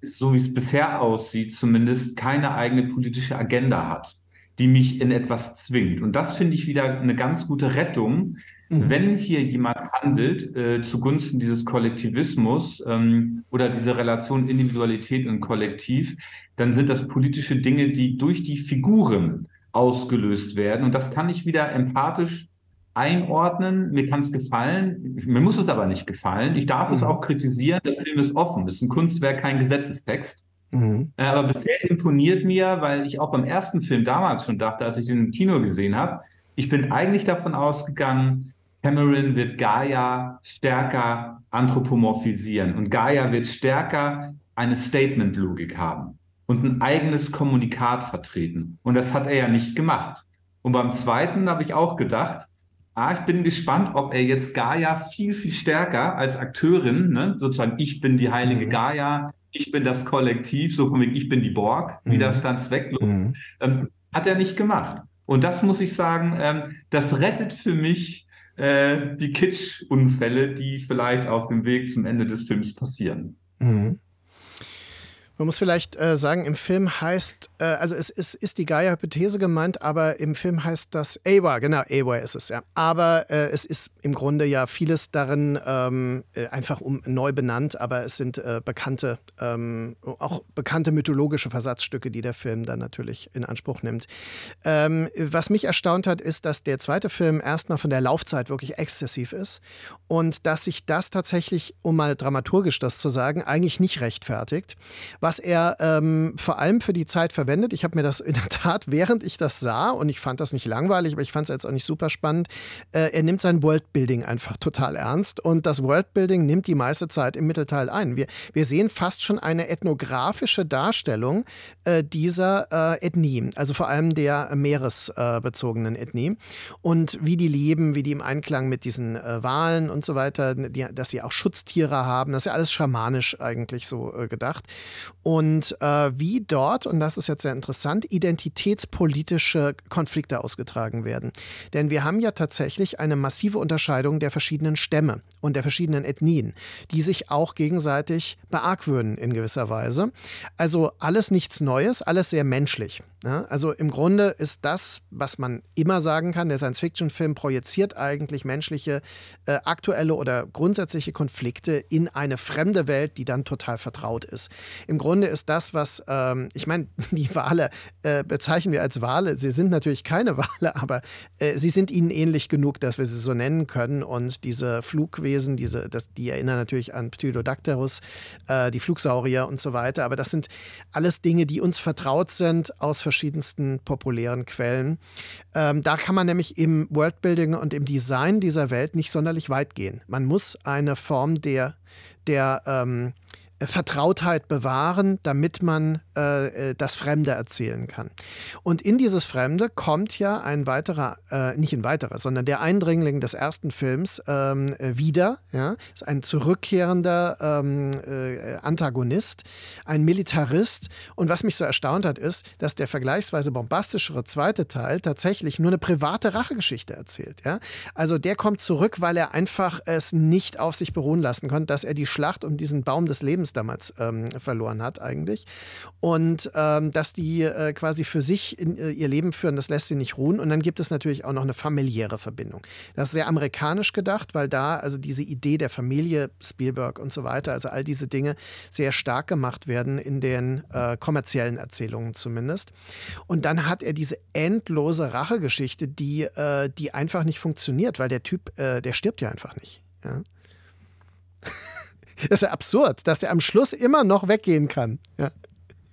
[SPEAKER 2] so wie es bisher aussieht, zumindest keine eigene politische Agenda hat die mich in etwas zwingt. Und das finde ich wieder eine ganz gute Rettung, mhm. wenn hier jemand handelt äh, zugunsten dieses Kollektivismus ähm, oder dieser Relation Individualität und Kollektiv, dann sind das politische Dinge, die durch die Figuren ausgelöst werden. Und das kann ich wieder empathisch einordnen. Mir kann es gefallen, mir muss es aber nicht gefallen. Ich darf mhm. es auch kritisieren. Der Film ist offen. Das ist ein Kunstwerk, kein Gesetzestext. Mhm. Äh, aber bisher imponiert mir, weil ich auch beim ersten Film damals schon dachte, als ich ihn im Kino gesehen habe, ich bin eigentlich davon ausgegangen, Cameron wird Gaia stärker anthropomorphisieren und Gaia wird stärker eine Statement-Logik haben. und ein eigenes Kommunikat vertreten. Und das hat er ja nicht gemacht. Und beim zweiten habe ich auch gedacht, ah, ich bin gespannt, ob er jetzt Gaia viel, viel stärker als Akteurin, ne, sozusagen, ich bin die heilige mhm. Gaia, ich bin das Kollektiv, so von wegen, ich bin die Borg, mhm. widerstandswecklos, mhm. ähm, hat er nicht gemacht. Und das muss ich sagen, ähm, das rettet für mich äh, die Kitsch-Unfälle, die vielleicht auf dem Weg zum Ende des Films passieren. Mhm.
[SPEAKER 1] Man muss vielleicht äh, sagen, im Film heißt, äh, also es, es ist die Gaia-Hypothese gemeint, aber im Film heißt das Awa, genau, Awa ist es, ja. Aber äh, es ist im Grunde ja vieles darin ähm, äh, einfach um, neu benannt, aber es sind äh, bekannte, ähm, auch bekannte mythologische Versatzstücke, die der Film dann natürlich in Anspruch nimmt. Ähm, was mich erstaunt hat, ist, dass der zweite Film erstmal von der Laufzeit wirklich exzessiv ist und dass sich das tatsächlich, um mal dramaturgisch das zu sagen, eigentlich nicht rechtfertigt. Was er ähm, vor allem für die Zeit verwendet, ich habe mir das in der Tat, während ich das sah, und ich fand das nicht langweilig, aber ich fand es jetzt auch nicht super spannend, äh, er nimmt sein Worldbuilding einfach total ernst und das Worldbuilding nimmt die meiste Zeit im Mittelteil ein. Wir, wir sehen fast schon eine ethnografische Darstellung äh, dieser äh, Ethnie, also vor allem der meeresbezogenen Ethnie und wie die leben, wie die im Einklang mit diesen äh, Wahlen und und so weiter, die, dass sie auch Schutztiere haben. Das ist ja alles schamanisch eigentlich so äh, gedacht. Und äh, wie dort, und das ist jetzt sehr interessant, identitätspolitische Konflikte ausgetragen werden. Denn wir haben ja tatsächlich eine massive Unterscheidung der verschiedenen Stämme und der verschiedenen Ethnien, die sich auch gegenseitig beargwöhnen in gewisser Weise. Also alles nichts Neues, alles sehr menschlich. Ja, also im Grunde ist das, was man immer sagen kann, der Science-Fiction-Film projiziert eigentlich menschliche, äh, aktuelle oder grundsätzliche Konflikte in eine fremde Welt, die dann total vertraut ist. Im Grunde ist das, was, ähm, ich meine, die Wale äh, bezeichnen wir als Wale. Sie sind natürlich keine Wale, aber äh, sie sind ihnen ähnlich genug, dass wir sie so nennen können. Und diese Flugwesen, diese, das, die erinnern natürlich an Pterodactylus, äh, die Flugsaurier und so weiter. Aber das sind alles Dinge, die uns vertraut sind aus verschiedensten populären Quellen. Ähm, da kann man nämlich im Worldbuilding und im Design dieser Welt nicht sonderlich weit gehen. Man muss eine Form der, der ähm, Vertrautheit bewahren, damit man äh, äh, das Fremde erzählen kann. Und in dieses Fremde kommt ja ein weiterer, äh, nicht ein weiterer, sondern der Eindringling des ersten Films ähm, äh, wieder. Ja? Ist ein zurückkehrender ähm, äh, Antagonist, ein Militarist. Und was mich so erstaunt hat, ist, dass der vergleichsweise bombastischere zweite Teil tatsächlich nur eine private Rachegeschichte erzählt. Ja? Also der kommt zurück, weil er einfach es nicht auf sich beruhen lassen konnte, dass er die Schlacht um diesen Baum des Lebens Lebens damals ähm, verloren hat eigentlich. Und ähm, dass die äh, quasi für sich in, äh, ihr Leben führen, das lässt sie nicht ruhen. Und dann gibt es natürlich auch noch eine familiäre Verbindung. Das ist sehr amerikanisch gedacht, weil da also diese Idee der Familie, Spielberg und so weiter, also all diese Dinge sehr stark gemacht werden in den äh, kommerziellen Erzählungen zumindest. Und dann hat er diese endlose Rachegeschichte, die, äh, die einfach nicht funktioniert, weil der Typ, äh, der stirbt ja einfach nicht. Ja. Das ist ja absurd, dass der am Schluss immer noch weggehen kann. Ja.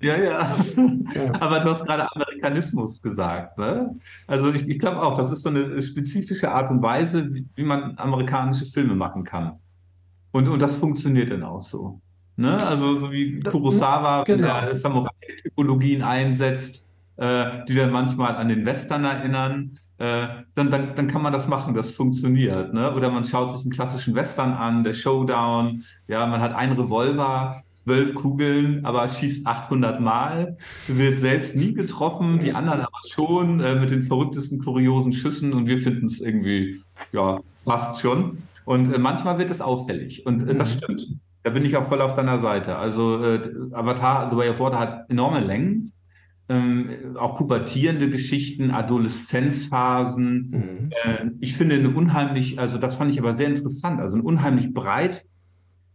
[SPEAKER 2] Ja, ja. Aber du hast gerade Amerikanismus gesagt. Ne? Also ich, ich glaube auch, das ist so eine spezifische Art und Weise, wie, wie man amerikanische Filme machen kann. Und, und das funktioniert dann auch so. Ne? Also so wie Kurosawa, genau. Samurai-Typologien einsetzt, äh, die dann manchmal an den Western erinnern äh, dann, dann, dann kann man das machen, das funktioniert. Ne? Oder man schaut sich einen klassischen Western an, der Showdown, ja, man hat einen Revolver, zwölf Kugeln, aber schießt 800 Mal, wird selbst nie getroffen, die anderen aber schon äh, mit den verrücktesten, kuriosen Schüssen und wir finden es irgendwie, ja, passt schon. Und äh, manchmal wird es auffällig und äh, das mhm. stimmt. Da bin ich auch voll auf deiner Seite. Also äh, Avatar, The Way of Water hat enorme Längen, ähm, auch pubertierende Geschichten, Adoleszenzphasen. Mhm. Äh, ich finde eine unheimlich, also das fand ich aber sehr interessant, also eine unheimlich breit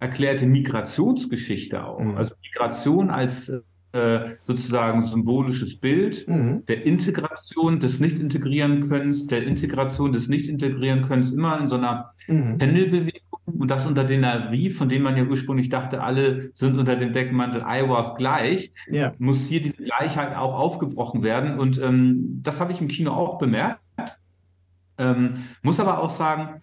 [SPEAKER 2] erklärte Migrationsgeschichte auch. Mhm. Also Migration als äh, sozusagen symbolisches Bild mhm. der Integration, des Nicht-Integrieren-Könnens, der Integration des Nicht-Integrieren-Könnens, immer in so einer mhm. Pendelbewegung und das unter den Navi, von dem man ja ursprünglich dachte, alle sind unter dem Deckmantel Iowas gleich, ja. muss hier diese Gleichheit auch aufgebrochen werden. Und ähm, das habe ich im Kino auch bemerkt. Ähm, muss aber auch sagen,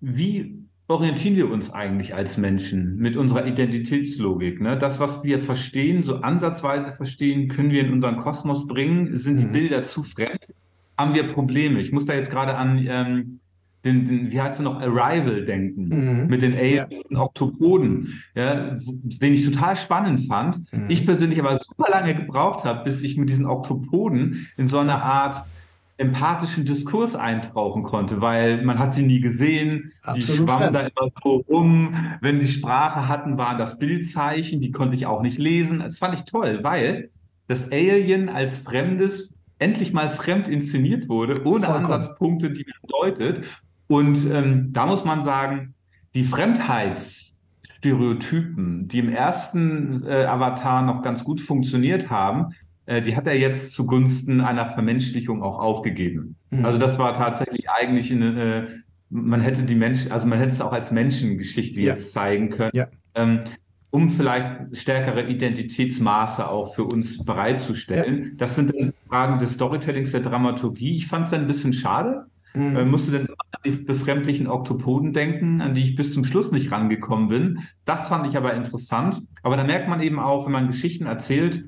[SPEAKER 2] wie orientieren wir uns eigentlich als Menschen mit unserer Identitätslogik? Ne? Das, was wir verstehen, so ansatzweise verstehen, können wir in unseren Kosmos bringen. Sind die mhm. Bilder zu fremd? Haben wir Probleme? Ich muss da jetzt gerade an ähm, den, den, wie heißt er noch, Arrival denken, mhm. mit den Aliens ja. Oktopoden, ja, den ich total spannend fand. Mhm. Ich persönlich aber super lange gebraucht habe, bis ich mit diesen Oktopoden in so eine Art empathischen Diskurs eintauchen konnte, weil man hat sie nie gesehen, Absolut die schwammen da immer so rum. Wenn die Sprache hatten, waren das Bildzeichen, die konnte ich auch nicht lesen. Das fand ich toll, weil das Alien als Fremdes endlich mal fremd inszeniert wurde, ohne Vollkommen. Ansatzpunkte, die man deutet. Und ähm, da muss man sagen, die Fremdheitsstereotypen, die im ersten äh, Avatar noch ganz gut funktioniert haben, äh, die hat er jetzt zugunsten einer Vermenschlichung auch aufgegeben. Mhm. Also das war tatsächlich eigentlich eine, äh, man hätte die Menschen, also man hätte es auch als Menschengeschichte ja. jetzt zeigen können. Ja. Ähm, um vielleicht stärkere Identitätsmaße auch für uns bereitzustellen. Ja. Das sind dann Fragen des Storytellings, der Dramaturgie. Ich fand es ein bisschen schade. Mhm. Äh, musste dann an die befremdlichen Oktopoden denken, an die ich bis zum Schluss nicht rangekommen bin. Das fand ich aber interessant. Aber da merkt man eben auch, wenn man Geschichten erzählt,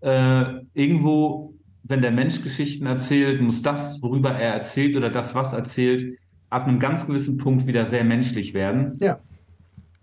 [SPEAKER 2] äh, irgendwo, wenn der Mensch Geschichten erzählt, muss das, worüber er erzählt oder das, was erzählt, ab einem ganz gewissen Punkt wieder sehr menschlich werden.
[SPEAKER 1] Ja.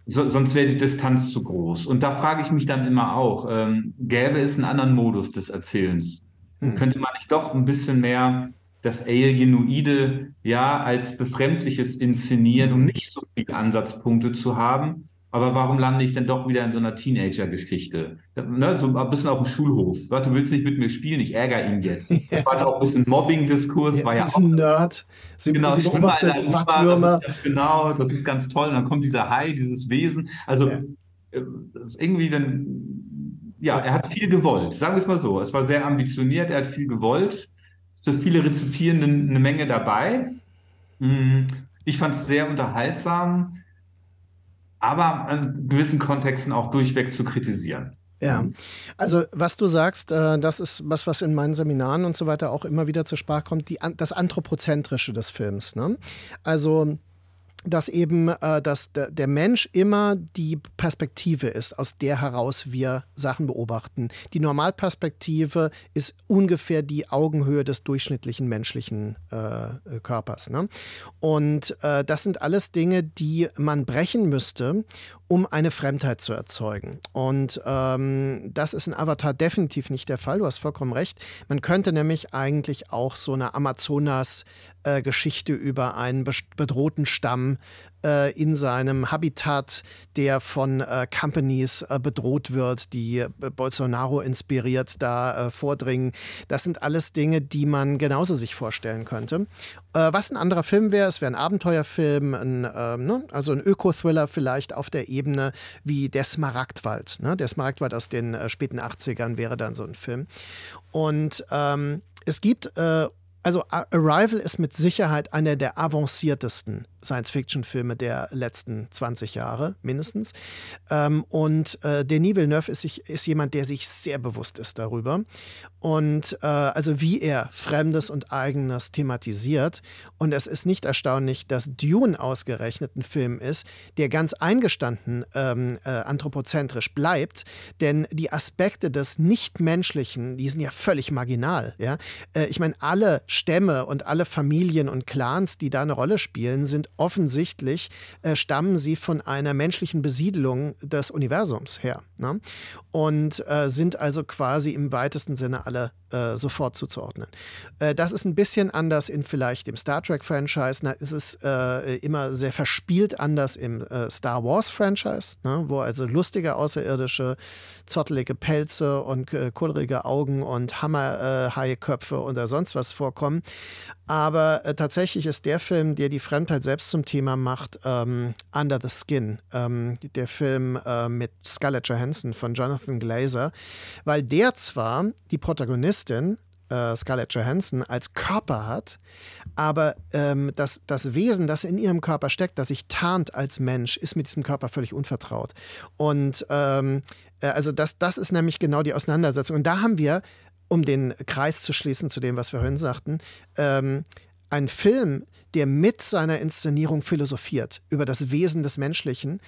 [SPEAKER 2] So, sonst wäre die Distanz zu groß. Und da frage ich mich dann immer auch, ähm, gäbe es einen anderen Modus des Erzählens? Hm. Könnte man nicht doch ein bisschen mehr das Alienoide ja als Befremdliches inszenieren, um nicht so viele Ansatzpunkte zu haben, aber warum lande ich denn doch wieder in so einer Teenager-Geschichte? Ne, so ein bisschen auf dem Schulhof. Du willst nicht mit mir spielen, ich ärgere ihn jetzt. Ja. Das war auch ein bisschen Mobbing-Diskurs.
[SPEAKER 1] Ja, war ja ist ein Nerd.
[SPEAKER 2] Sie, genau, sie beobachtet Wattwürmer. Das ja, genau, das ist ganz toll. Und dann kommt dieser Hai, dieses Wesen. Also ja. Äh, das ist irgendwie dann, ja, er hat viel gewollt. Sagen wir es mal so. Es war sehr ambitioniert, er hat viel gewollt. Für viele Rezipierenden eine Menge dabei. Hm, ich fand es sehr unterhaltsam aber in gewissen Kontexten auch durchweg zu kritisieren.
[SPEAKER 1] Ja, also was du sagst, äh, das ist was, was in meinen Seminaren und so weiter auch immer wieder zur Sprache kommt, die, das Anthropozentrische des Films. Ne? Also dass eben äh, dass der, Mensch immer die Perspektive ist, aus der heraus wir Sachen beobachten. Die Normalperspektive ist ungefähr die Augenhöhe des durchschnittlichen menschlichen äh, Körpers. Ne? Und äh, das sind alles Dinge, die man brechen müsste, um eine Fremdheit zu erzeugen. Und ähm, das ist in Avatar definitiv nicht der Fall. Du hast vollkommen recht. Man könnte nämlich eigentlich auch so eine Amazonas-Geschichte äh, über einen bedrohten Stamm äh, in seinem Habitat, der von äh, Companies äh, bedroht wird, die äh, Bolsonaro inspiriert da äh, vordringen. Das sind alles Dinge, die man genauso sich vorstellen könnte. Äh, was ein anderer Film wäre, es wäre ein Abenteuerfilm, ein, ähm, ne? also ein Öko-Thriller vielleicht auf der Ebene wie Der Smaragdwald. Ne? Der Smaragdwald aus den späten 80ern wäre dann so ein Film. Und ähm, es gibt also Arrival ist mit Sicherheit einer der avanciertesten Science-Fiction-Filme der letzten 20 Jahre mindestens. Ähm, und äh, Denis Villeneuve ist, ist, jemand, der sich sehr bewusst ist darüber. Und äh, also wie er Fremdes und Eigenes thematisiert. Und es ist nicht erstaunlich, dass Dune ausgerechnet ein Film ist, der ganz eingestanden ähm, äh, anthropozentrisch bleibt. Denn die Aspekte des Nichtmenschlichen, die sind ja völlig marginal. Ja? Äh, ich meine, alle Stämme und alle Familien und Clans, die da eine Rolle spielen, sind offensichtlich, äh, stammen sie von einer menschlichen Besiedelung des Universums her. Ne? Und äh, sind also quasi im weitesten Sinne alle äh, sofort zuzuordnen. Äh, das ist ein bisschen anders in vielleicht dem Star Trek-Franchise. Ist es äh, immer sehr verspielt anders im äh, Star Wars-Franchise, ne? wo also lustige Außerirdische, zottelige Pelze und äh, kohlrige Augen und Hammerhaieköpfe oder sonst was vorkommen. Aber äh, tatsächlich ist der Film, der die Fremdheit selbst zum Thema macht, ähm, Under the Skin. Ähm, der Film äh, mit Scarlett Johansson von Jonathan Glazer. Weil der zwar die Protagonistin äh, Scarlett Johansson als Körper hat, aber ähm, das, das Wesen, das in ihrem Körper steckt, das sich tarnt als Mensch, ist mit diesem Körper völlig unvertraut. Und ähm, äh, also das, das ist nämlich genau die Auseinandersetzung. Und da haben wir um den Kreis zu schließen zu dem, was wir vorhin sagten, ähm, ein Film, der mit seiner Inszenierung philosophiert über das Wesen des Menschlichen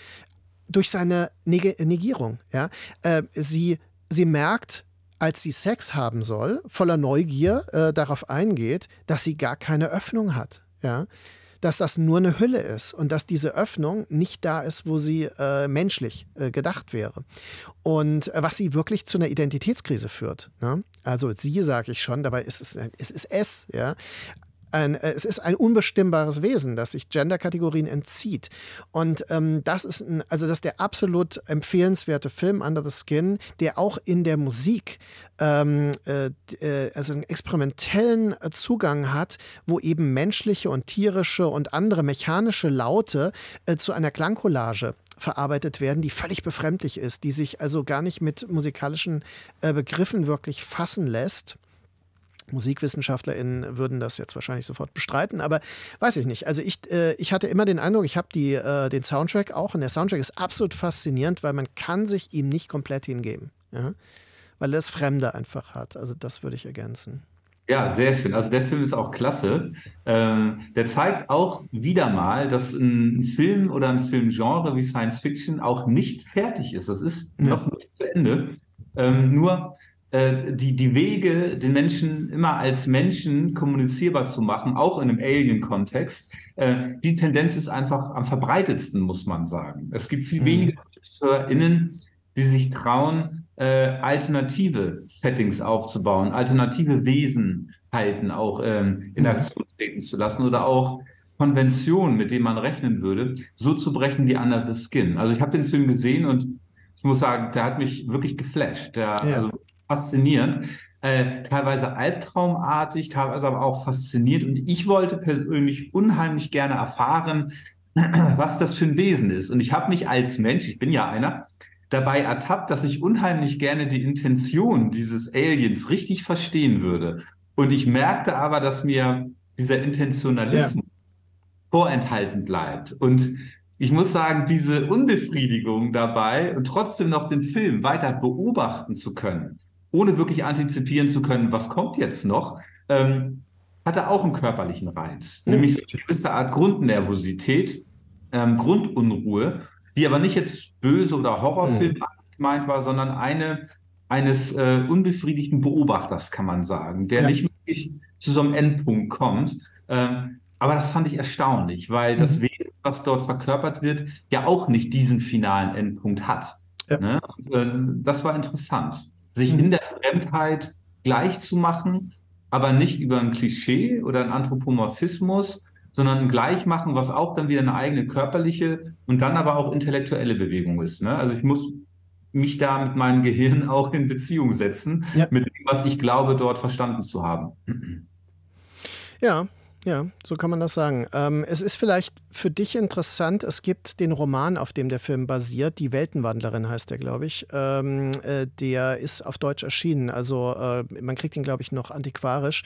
[SPEAKER 1] durch seine Neg Negierung. Ja? Äh, sie, sie merkt, als sie Sex haben soll, voller Neugier äh, darauf eingeht, dass sie gar keine Öffnung hat. Ja? Dass das nur eine Hülle ist und dass diese Öffnung nicht da ist, wo sie äh, menschlich äh, gedacht wäre. Und äh, was sie wirklich zu einer Identitätskrise führt. Ne? Also sie sage ich schon, dabei ist es, es ist es, ja ein, äh, es ist ein unbestimmbares Wesen, das sich Genderkategorien entzieht. Und ähm, das ist ein, also das ist der absolut empfehlenswerte Film Under the Skin, der auch in der Musik ähm, äh, äh also einen experimentellen Zugang hat, wo eben menschliche und tierische und andere mechanische Laute äh, zu einer Klangcollage verarbeitet werden, die völlig befremdlich ist, die sich also gar nicht mit musikalischen äh, Begriffen wirklich fassen lässt. MusikwissenschaftlerInnen würden das jetzt wahrscheinlich sofort bestreiten, aber weiß ich nicht. Also ich, äh, ich hatte immer den Eindruck, ich habe äh, den Soundtrack auch und der Soundtrack ist absolut faszinierend, weil man kann sich ihm nicht komplett hingeben. Ja? Weil er das Fremde einfach hat. Also das würde ich ergänzen.
[SPEAKER 2] Ja, sehr schön. Also der Film ist auch klasse. Ähm, der zeigt auch wieder mal, dass ein Film oder ein Filmgenre wie Science Fiction auch nicht fertig ist. Das ist ja. noch nicht zu Ende. Ähm, nur die, die Wege, den Menschen immer als Menschen kommunizierbar zu machen, auch in einem Alien-Kontext, äh, die Tendenz ist einfach am verbreitetsten, muss man sagen. Es gibt viel mhm. weniger RegisseurInnen, die sich trauen, äh, alternative Settings aufzubauen, alternative Wesenheiten auch ähm, in mhm. Aktion treten zu lassen oder auch Konventionen, mit denen man rechnen würde, so zu brechen wie Under the Skin. Also ich habe den Film gesehen und ich muss sagen, der hat mich wirklich geflasht. Der, ja. also faszinierend. Äh, teilweise albtraumartig, teilweise aber auch fasziniert. Und ich wollte persönlich unheimlich gerne erfahren, was das für ein Wesen ist. Und ich habe mich als Mensch, ich bin ja einer, dabei ertappt, dass ich unheimlich gerne die Intention dieses Aliens richtig verstehen würde. Und ich merkte aber, dass mir dieser Intentionalismus ja. vorenthalten bleibt. Und ich muss sagen, diese Unbefriedigung dabei und trotzdem noch den Film weiter beobachten zu können, ohne wirklich antizipieren zu können, was kommt jetzt noch, ähm, hatte auch einen körperlichen Reiz, mhm. nämlich eine gewisse Art Grundnervosität, ähm, Grundunruhe, die aber nicht jetzt böse oder Horrorfilm mhm. gemeint war, sondern eine eines äh, unbefriedigten Beobachters, kann man sagen, der ja. nicht wirklich zu so einem Endpunkt kommt. Ähm, aber das fand ich erstaunlich, weil mhm. das Wesen, was dort verkörpert wird, ja auch nicht diesen finalen Endpunkt hat. Ja. Ne? Und, äh, das war interessant sich mhm. in der Fremdheit gleich zu machen, aber nicht über ein Klischee oder ein Anthropomorphismus, sondern ein Gleichmachen, was auch dann wieder eine eigene körperliche und dann aber auch intellektuelle Bewegung ist. Ne? Also ich muss mich da mit meinem Gehirn auch in Beziehung setzen, ja. mit dem, was ich glaube, dort verstanden zu haben.
[SPEAKER 1] Ja, ja, so kann man das sagen. Ähm, es ist vielleicht für dich interessant, es gibt den Roman, auf dem der Film basiert, Die Weltenwandlerin heißt der, glaube ich. Ähm, äh, der ist auf Deutsch erschienen, also äh, man kriegt ihn, glaube ich, noch antiquarisch.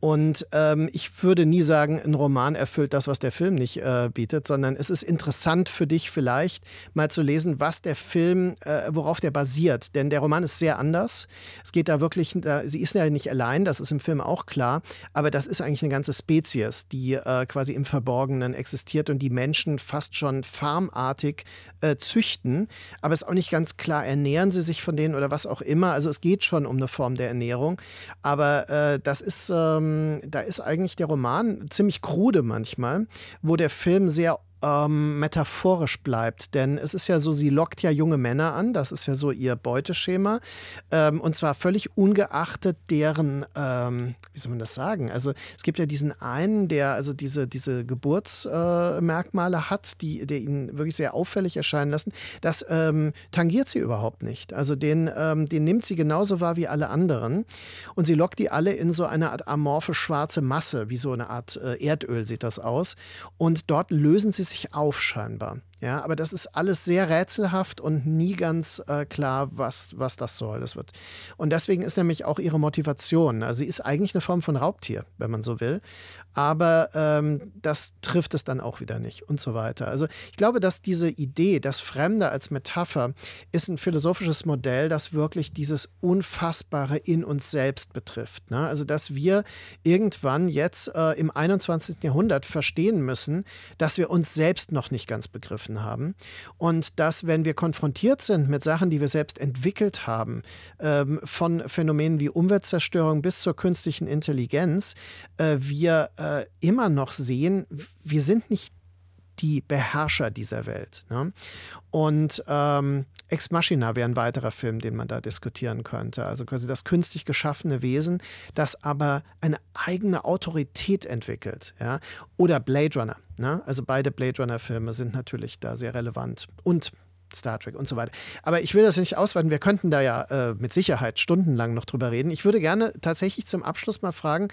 [SPEAKER 1] Und ähm, ich würde nie sagen, ein Roman erfüllt das, was der Film nicht äh, bietet, sondern es ist interessant für dich vielleicht mal zu lesen, was der Film, äh, worauf der basiert. Denn der Roman ist sehr anders. Es geht da wirklich, da, sie ist ja nicht allein, das ist im Film auch klar, aber das ist eigentlich eine ganze Spezies Spezies, die äh, quasi im Verborgenen existiert und die Menschen fast schon farmartig äh, züchten. Aber es ist auch nicht ganz klar, ernähren sie sich von denen oder was auch immer. Also es geht schon um eine Form der Ernährung. Aber äh, das ist, ähm, da ist eigentlich der Roman ziemlich krude manchmal, wo der Film sehr ähm, metaphorisch bleibt. Denn es ist ja so, sie lockt ja junge Männer an, das ist ja so ihr Beuteschema. Ähm, und zwar völlig ungeachtet deren, ähm, wie soll man das sagen? Also es gibt ja diesen einen, der also diese, diese Geburtsmerkmale äh, hat, die, der ihn wirklich sehr auffällig erscheinen lassen. Das ähm, tangiert sie überhaupt nicht. Also den, ähm, den nimmt sie genauso wahr wie alle anderen. Und sie lockt die alle in so eine Art amorphe schwarze Masse, wie so eine Art äh, Erdöl sieht das aus. Und dort lösen sie sich sich auf scheinbar. Ja, aber das ist alles sehr rätselhaft und nie ganz äh, klar, was, was das soll. Das wird. Und deswegen ist nämlich auch ihre Motivation. Also sie ist eigentlich eine Form von Raubtier, wenn man so will aber ähm, das trifft es dann auch wieder nicht und so weiter. Also ich glaube, dass diese Idee, das Fremde als Metapher, ist ein philosophisches Modell, das wirklich dieses Unfassbare in uns selbst betrifft. Ne? Also dass wir irgendwann jetzt äh, im 21. Jahrhundert verstehen müssen, dass wir uns selbst noch nicht ganz begriffen haben und dass, wenn wir konfrontiert sind mit Sachen, die wir selbst entwickelt haben, ähm, von Phänomenen wie Umweltzerstörung bis zur künstlichen Intelligenz, äh, wir äh, äh, immer noch sehen, wir sind nicht die Beherrscher dieser Welt. Ne? Und ähm, Ex Machina wäre ein weiterer Film, den man da diskutieren könnte. Also quasi das künstlich geschaffene Wesen, das aber eine eigene Autorität entwickelt. Ja? Oder Blade Runner. Ne? Also beide Blade Runner-Filme sind natürlich da sehr relevant. Und Star Trek und so weiter. Aber ich will das nicht ausweiten. Wir könnten da ja äh, mit Sicherheit stundenlang noch drüber reden. Ich würde gerne tatsächlich zum Abschluss mal fragen,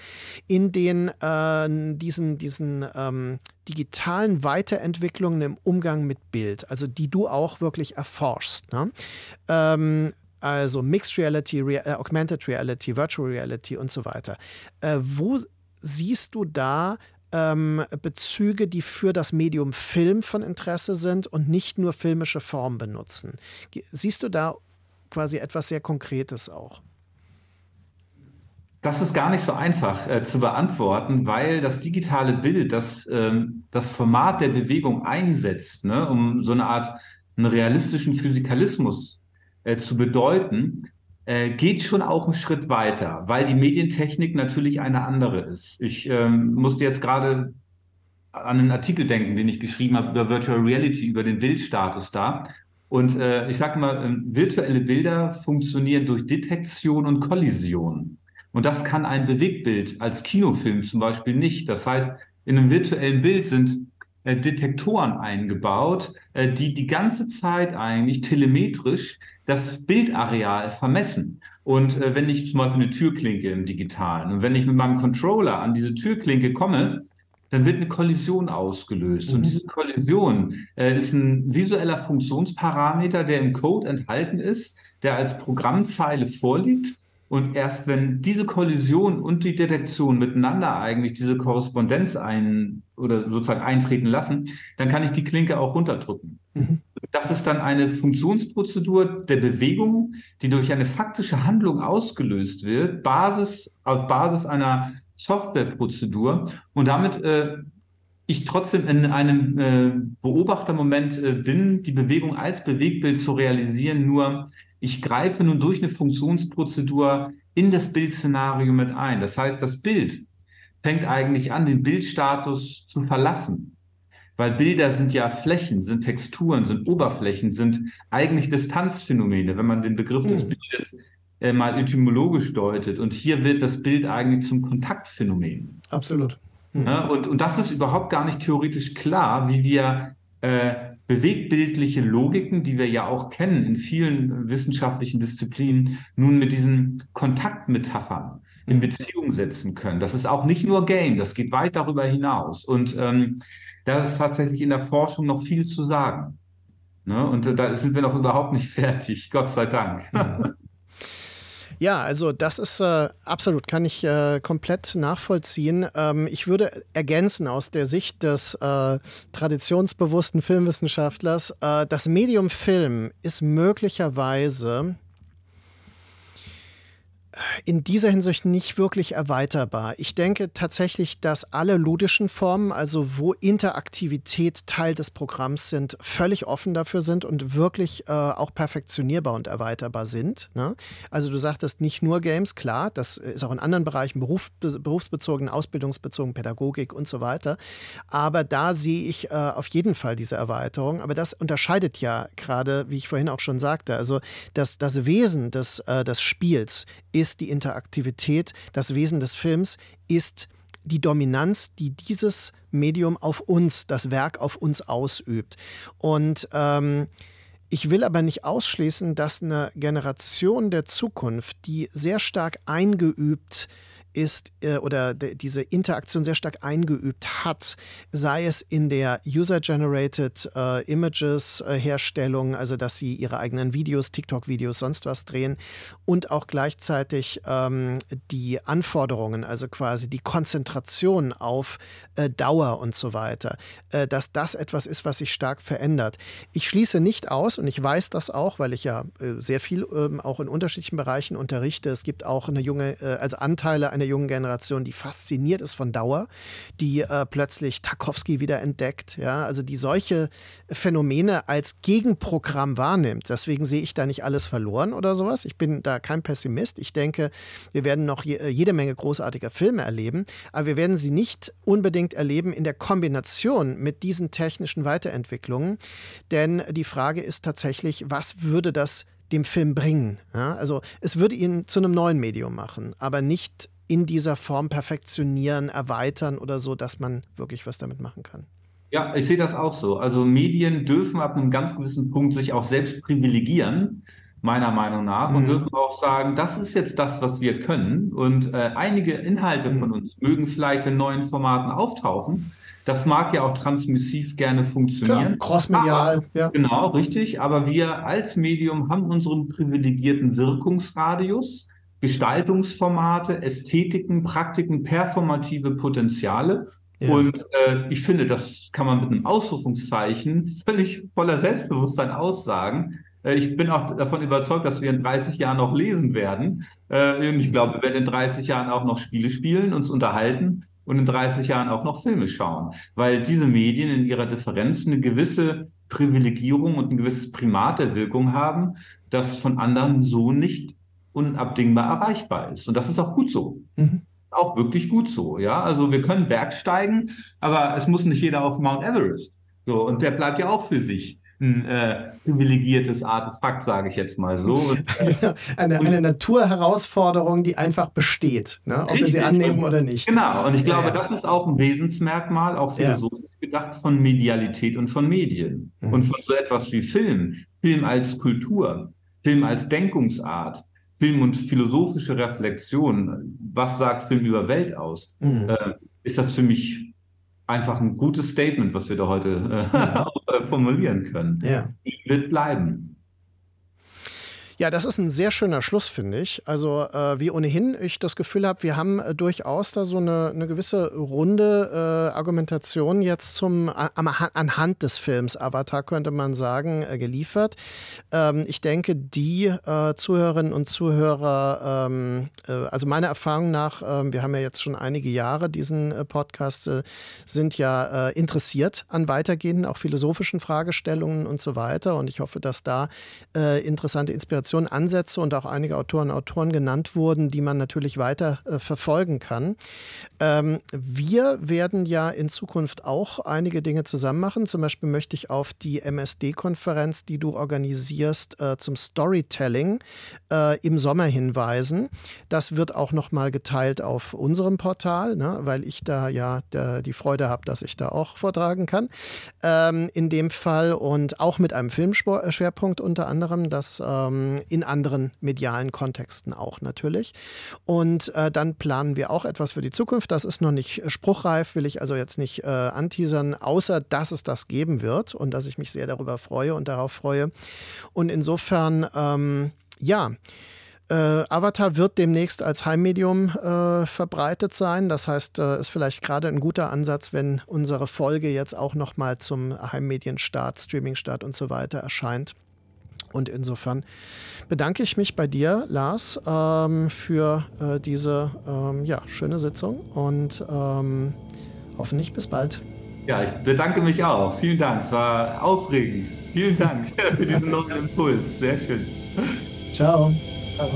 [SPEAKER 1] in den äh, diesen, diesen ähm, digitalen Weiterentwicklungen im Umgang mit Bild, also die du auch wirklich erforschst. Ne? Ähm, also Mixed Reality, Re äh, Augmented Reality, Virtual Reality und so weiter. Äh, wo siehst du da ähm, Bezüge, die für das Medium Film von Interesse sind und nicht nur filmische Form benutzen. Siehst du da quasi etwas sehr Konkretes auch?
[SPEAKER 2] Das ist gar nicht so einfach äh, zu beantworten, weil das digitale Bild, das ähm, das Format der Bewegung einsetzt, ne, um so eine Art einen realistischen Physikalismus äh, zu bedeuten, äh, geht schon auch einen Schritt weiter, weil die Medientechnik natürlich eine andere ist. Ich ähm, musste jetzt gerade an einen Artikel denken, den ich geschrieben habe über Virtual Reality, über den Bildstatus da. Und äh, ich sage mal, äh, virtuelle Bilder funktionieren durch Detektion und Kollision. Und das kann ein Bewegtbild als Kinofilm zum Beispiel nicht. Das heißt, in einem virtuellen Bild sind äh, Detektoren eingebaut, äh, die die ganze Zeit eigentlich telemetrisch das Bildareal vermessen. Und äh, wenn ich zum Beispiel eine Türklinke im Digitalen und wenn ich mit meinem Controller an diese Türklinke komme, dann wird eine Kollision ausgelöst. Mhm. Und diese Kollision äh, ist ein visueller Funktionsparameter, der im Code enthalten ist, der als Programmzeile vorliegt. Und erst wenn diese Kollision und die Detektion miteinander eigentlich diese Korrespondenz ein oder sozusagen eintreten lassen, dann kann ich die Klinke auch runterdrücken. Mhm. Das ist dann eine Funktionsprozedur der Bewegung, die durch eine faktische Handlung ausgelöst wird, Basis, auf Basis einer Softwareprozedur und damit äh, ich trotzdem in einem äh, Beobachtermoment äh, bin, die Bewegung als Bewegbild zu realisieren, nur ich greife nun durch eine Funktionsprozedur in das Bildszenario mit ein. Das heißt, das Bild fängt eigentlich an, den Bildstatus zu verlassen. Weil Bilder sind ja Flächen, sind Texturen, sind Oberflächen, sind eigentlich Distanzphänomene, wenn man den Begriff des Bildes äh, mal etymologisch deutet. Und hier wird das Bild eigentlich zum Kontaktphänomen.
[SPEAKER 1] Absolut.
[SPEAKER 2] Mhm. Ja, und, und das ist überhaupt gar nicht theoretisch klar, wie wir äh, bewegbildliche Logiken, die wir ja auch kennen in vielen wissenschaftlichen Disziplinen, nun mit diesen Kontaktmetaphern in mhm. Beziehung setzen können. Das ist auch nicht nur Game, das geht weit darüber hinaus. Und ähm, da ist tatsächlich in der Forschung noch viel zu sagen. Ne? Und äh, da sind wir noch überhaupt nicht fertig, Gott sei Dank.
[SPEAKER 1] Ja, also das ist äh, absolut, kann ich äh, komplett nachvollziehen. Ähm, ich würde ergänzen aus der Sicht des äh, traditionsbewussten Filmwissenschaftlers, äh, das Medium Film ist möglicherweise in dieser Hinsicht nicht wirklich erweiterbar. Ich denke tatsächlich, dass alle ludischen Formen, also wo Interaktivität Teil des Programms sind, völlig offen dafür sind und wirklich äh, auch perfektionierbar und erweiterbar sind. Ne? Also du sagtest nicht nur Games, klar, das ist auch in anderen Bereichen Beruf, berufsbezogen, ausbildungsbezogen, Pädagogik und so weiter. Aber da sehe ich äh, auf jeden Fall diese Erweiterung. Aber das unterscheidet ja gerade, wie ich vorhin auch schon sagte, also das, das Wesen des, äh, des Spiels ist ist die Interaktivität, das Wesen des Films ist die Dominanz, die dieses Medium auf uns, das Werk auf uns ausübt. Und ähm, ich will aber nicht ausschließen, dass eine Generation der Zukunft, die sehr stark eingeübt ist äh, oder diese Interaktion sehr stark eingeübt hat, sei es in der User-Generated äh, Images äh, also dass sie ihre eigenen Videos, TikTok-Videos, sonst was drehen und auch gleichzeitig ähm, die Anforderungen, also quasi die Konzentration auf äh, Dauer und so weiter, äh, dass das etwas ist, was sich stark verändert. Ich schließe nicht aus und ich weiß das auch, weil ich ja äh, sehr viel ähm, auch in unterschiedlichen Bereichen unterrichte. Es gibt auch eine junge, also Anteile einer jungen Generation, die fasziniert ist von Dauer, die plötzlich Tarkovsky wieder entdeckt, ja, also die solche Phänomene als Gegenprogramm wahrnimmt. Deswegen sehe ich da nicht alles verloren oder sowas. Ich bin da kein Pessimist. Ich denke, wir werden noch jede Menge großartiger Filme erleben, aber wir werden sie nicht unbedingt erleben in der Kombination mit diesen technischen Weiterentwicklungen. Denn die Frage ist tatsächlich, was würde das dem Film bringen? Ja, also es würde ihn zu einem neuen Medium machen, aber nicht in dieser Form perfektionieren, erweitern oder so, dass man wirklich was damit machen kann.
[SPEAKER 2] Ja, ich sehe das auch so. Also Medien dürfen ab einem ganz gewissen Punkt sich auch selbst privilegieren, meiner Meinung nach, mhm. und dürfen auch sagen, das ist jetzt das, was wir können. Und äh, einige Inhalte mhm. von uns mögen vielleicht in neuen Formaten auftauchen. Das mag ja auch transmissiv gerne funktionieren.
[SPEAKER 1] crossmedial,
[SPEAKER 2] ja. Genau, richtig. Aber wir als Medium haben unseren privilegierten Wirkungsradius, Gestaltungsformate, Ästhetiken, Praktiken, performative Potenziale. Ja. Und äh, ich finde, das kann man mit einem Ausrufungszeichen völlig voller Selbstbewusstsein aussagen. Äh, ich bin auch davon überzeugt, dass wir in 30 Jahren noch lesen werden. Äh, und ich glaube, wir werden in 30 Jahren auch noch Spiele spielen, uns unterhalten und in 30 Jahren auch noch Filme schauen. Weil diese Medien in ihrer Differenz eine gewisse Privilegierung und ein gewisses Primat der Wirkung haben, das von anderen so nicht unabdingbar erreichbar ist. Und das ist auch gut so. Mhm auch wirklich gut so. Ja, also wir können Bergsteigen, aber es muss nicht jeder auf Mount Everest. So, und der bleibt ja auch für sich ein äh, privilegiertes Artefakt, sage ich jetzt mal so. Und,
[SPEAKER 1] eine, eine Naturherausforderung, die einfach besteht, ne? ob wir sie annehmen oder nicht.
[SPEAKER 2] Genau, und ich glaube, ja. das ist auch ein Wesensmerkmal, auch philosophisch ja. gedacht, von Medialität und von Medien. Mhm. Und von so etwas wie Film. Film als Kultur, Film als Denkungsart. Film und philosophische Reflexion, was sagt Film über Welt aus, mhm. äh, ist das für mich einfach ein gutes Statement, was wir da heute äh, formulieren können. Ja. Die wird bleiben.
[SPEAKER 1] Ja, das ist ein sehr schöner Schluss, finde ich. Also äh, wie ohnehin ich das Gefühl habe, wir haben äh, durchaus da so eine, eine gewisse runde äh, Argumentation jetzt zum am, anhand des Films Avatar könnte man sagen äh, geliefert. Ähm, ich denke, die äh, Zuhörerinnen und Zuhörer, ähm, äh, also meiner Erfahrung nach, ähm, wir haben ja jetzt schon einige Jahre diesen Podcast, sind ja interessiert an weitergehenden, auch philosophischen Fragestellungen und so weiter. Und ich hoffe, dass da interessante Inspirationen Informationen, Ansätze und auch einige Autoren und Autoren genannt wurden, die man natürlich weiter äh, verfolgen kann. Ähm, wir werden ja in Zukunft auch einige Dinge zusammen machen. Zum Beispiel möchte ich auf die MSD-Konferenz, die du organisierst, äh, zum Storytelling äh, im Sommer hinweisen. Das wird auch nochmal geteilt auf unserem Portal, ne, weil ich da ja der, die Freude habe, dass ich da auch vortragen kann. Ähm, in dem Fall und auch mit einem Filmschwerpunkt unter anderem. Das ähm, in anderen medialen Kontexten auch natürlich. Und äh, dann planen wir auch etwas für die Zukunft. Das ist noch nicht spruchreif, will ich also jetzt nicht äh, anteasern, außer dass es das geben wird und dass ich mich sehr darüber freue und darauf freue. Und insofern, ähm, ja, äh, Avatar wird demnächst als Heimmedium äh, verbreitet sein. Das heißt, äh, ist vielleicht gerade ein guter Ansatz, wenn unsere Folge jetzt auch nochmal zum Heimmedienstart, Streamingstart und so weiter erscheint. Und insofern bedanke ich mich bei dir, Lars, ähm, für äh, diese ähm, ja, schöne Sitzung und ähm, hoffentlich bis bald.
[SPEAKER 2] Ja, ich bedanke mich auch. Vielen Dank. Es war aufregend. Vielen Dank für diesen neuen Impuls. Sehr schön.
[SPEAKER 1] Ciao. Ciao.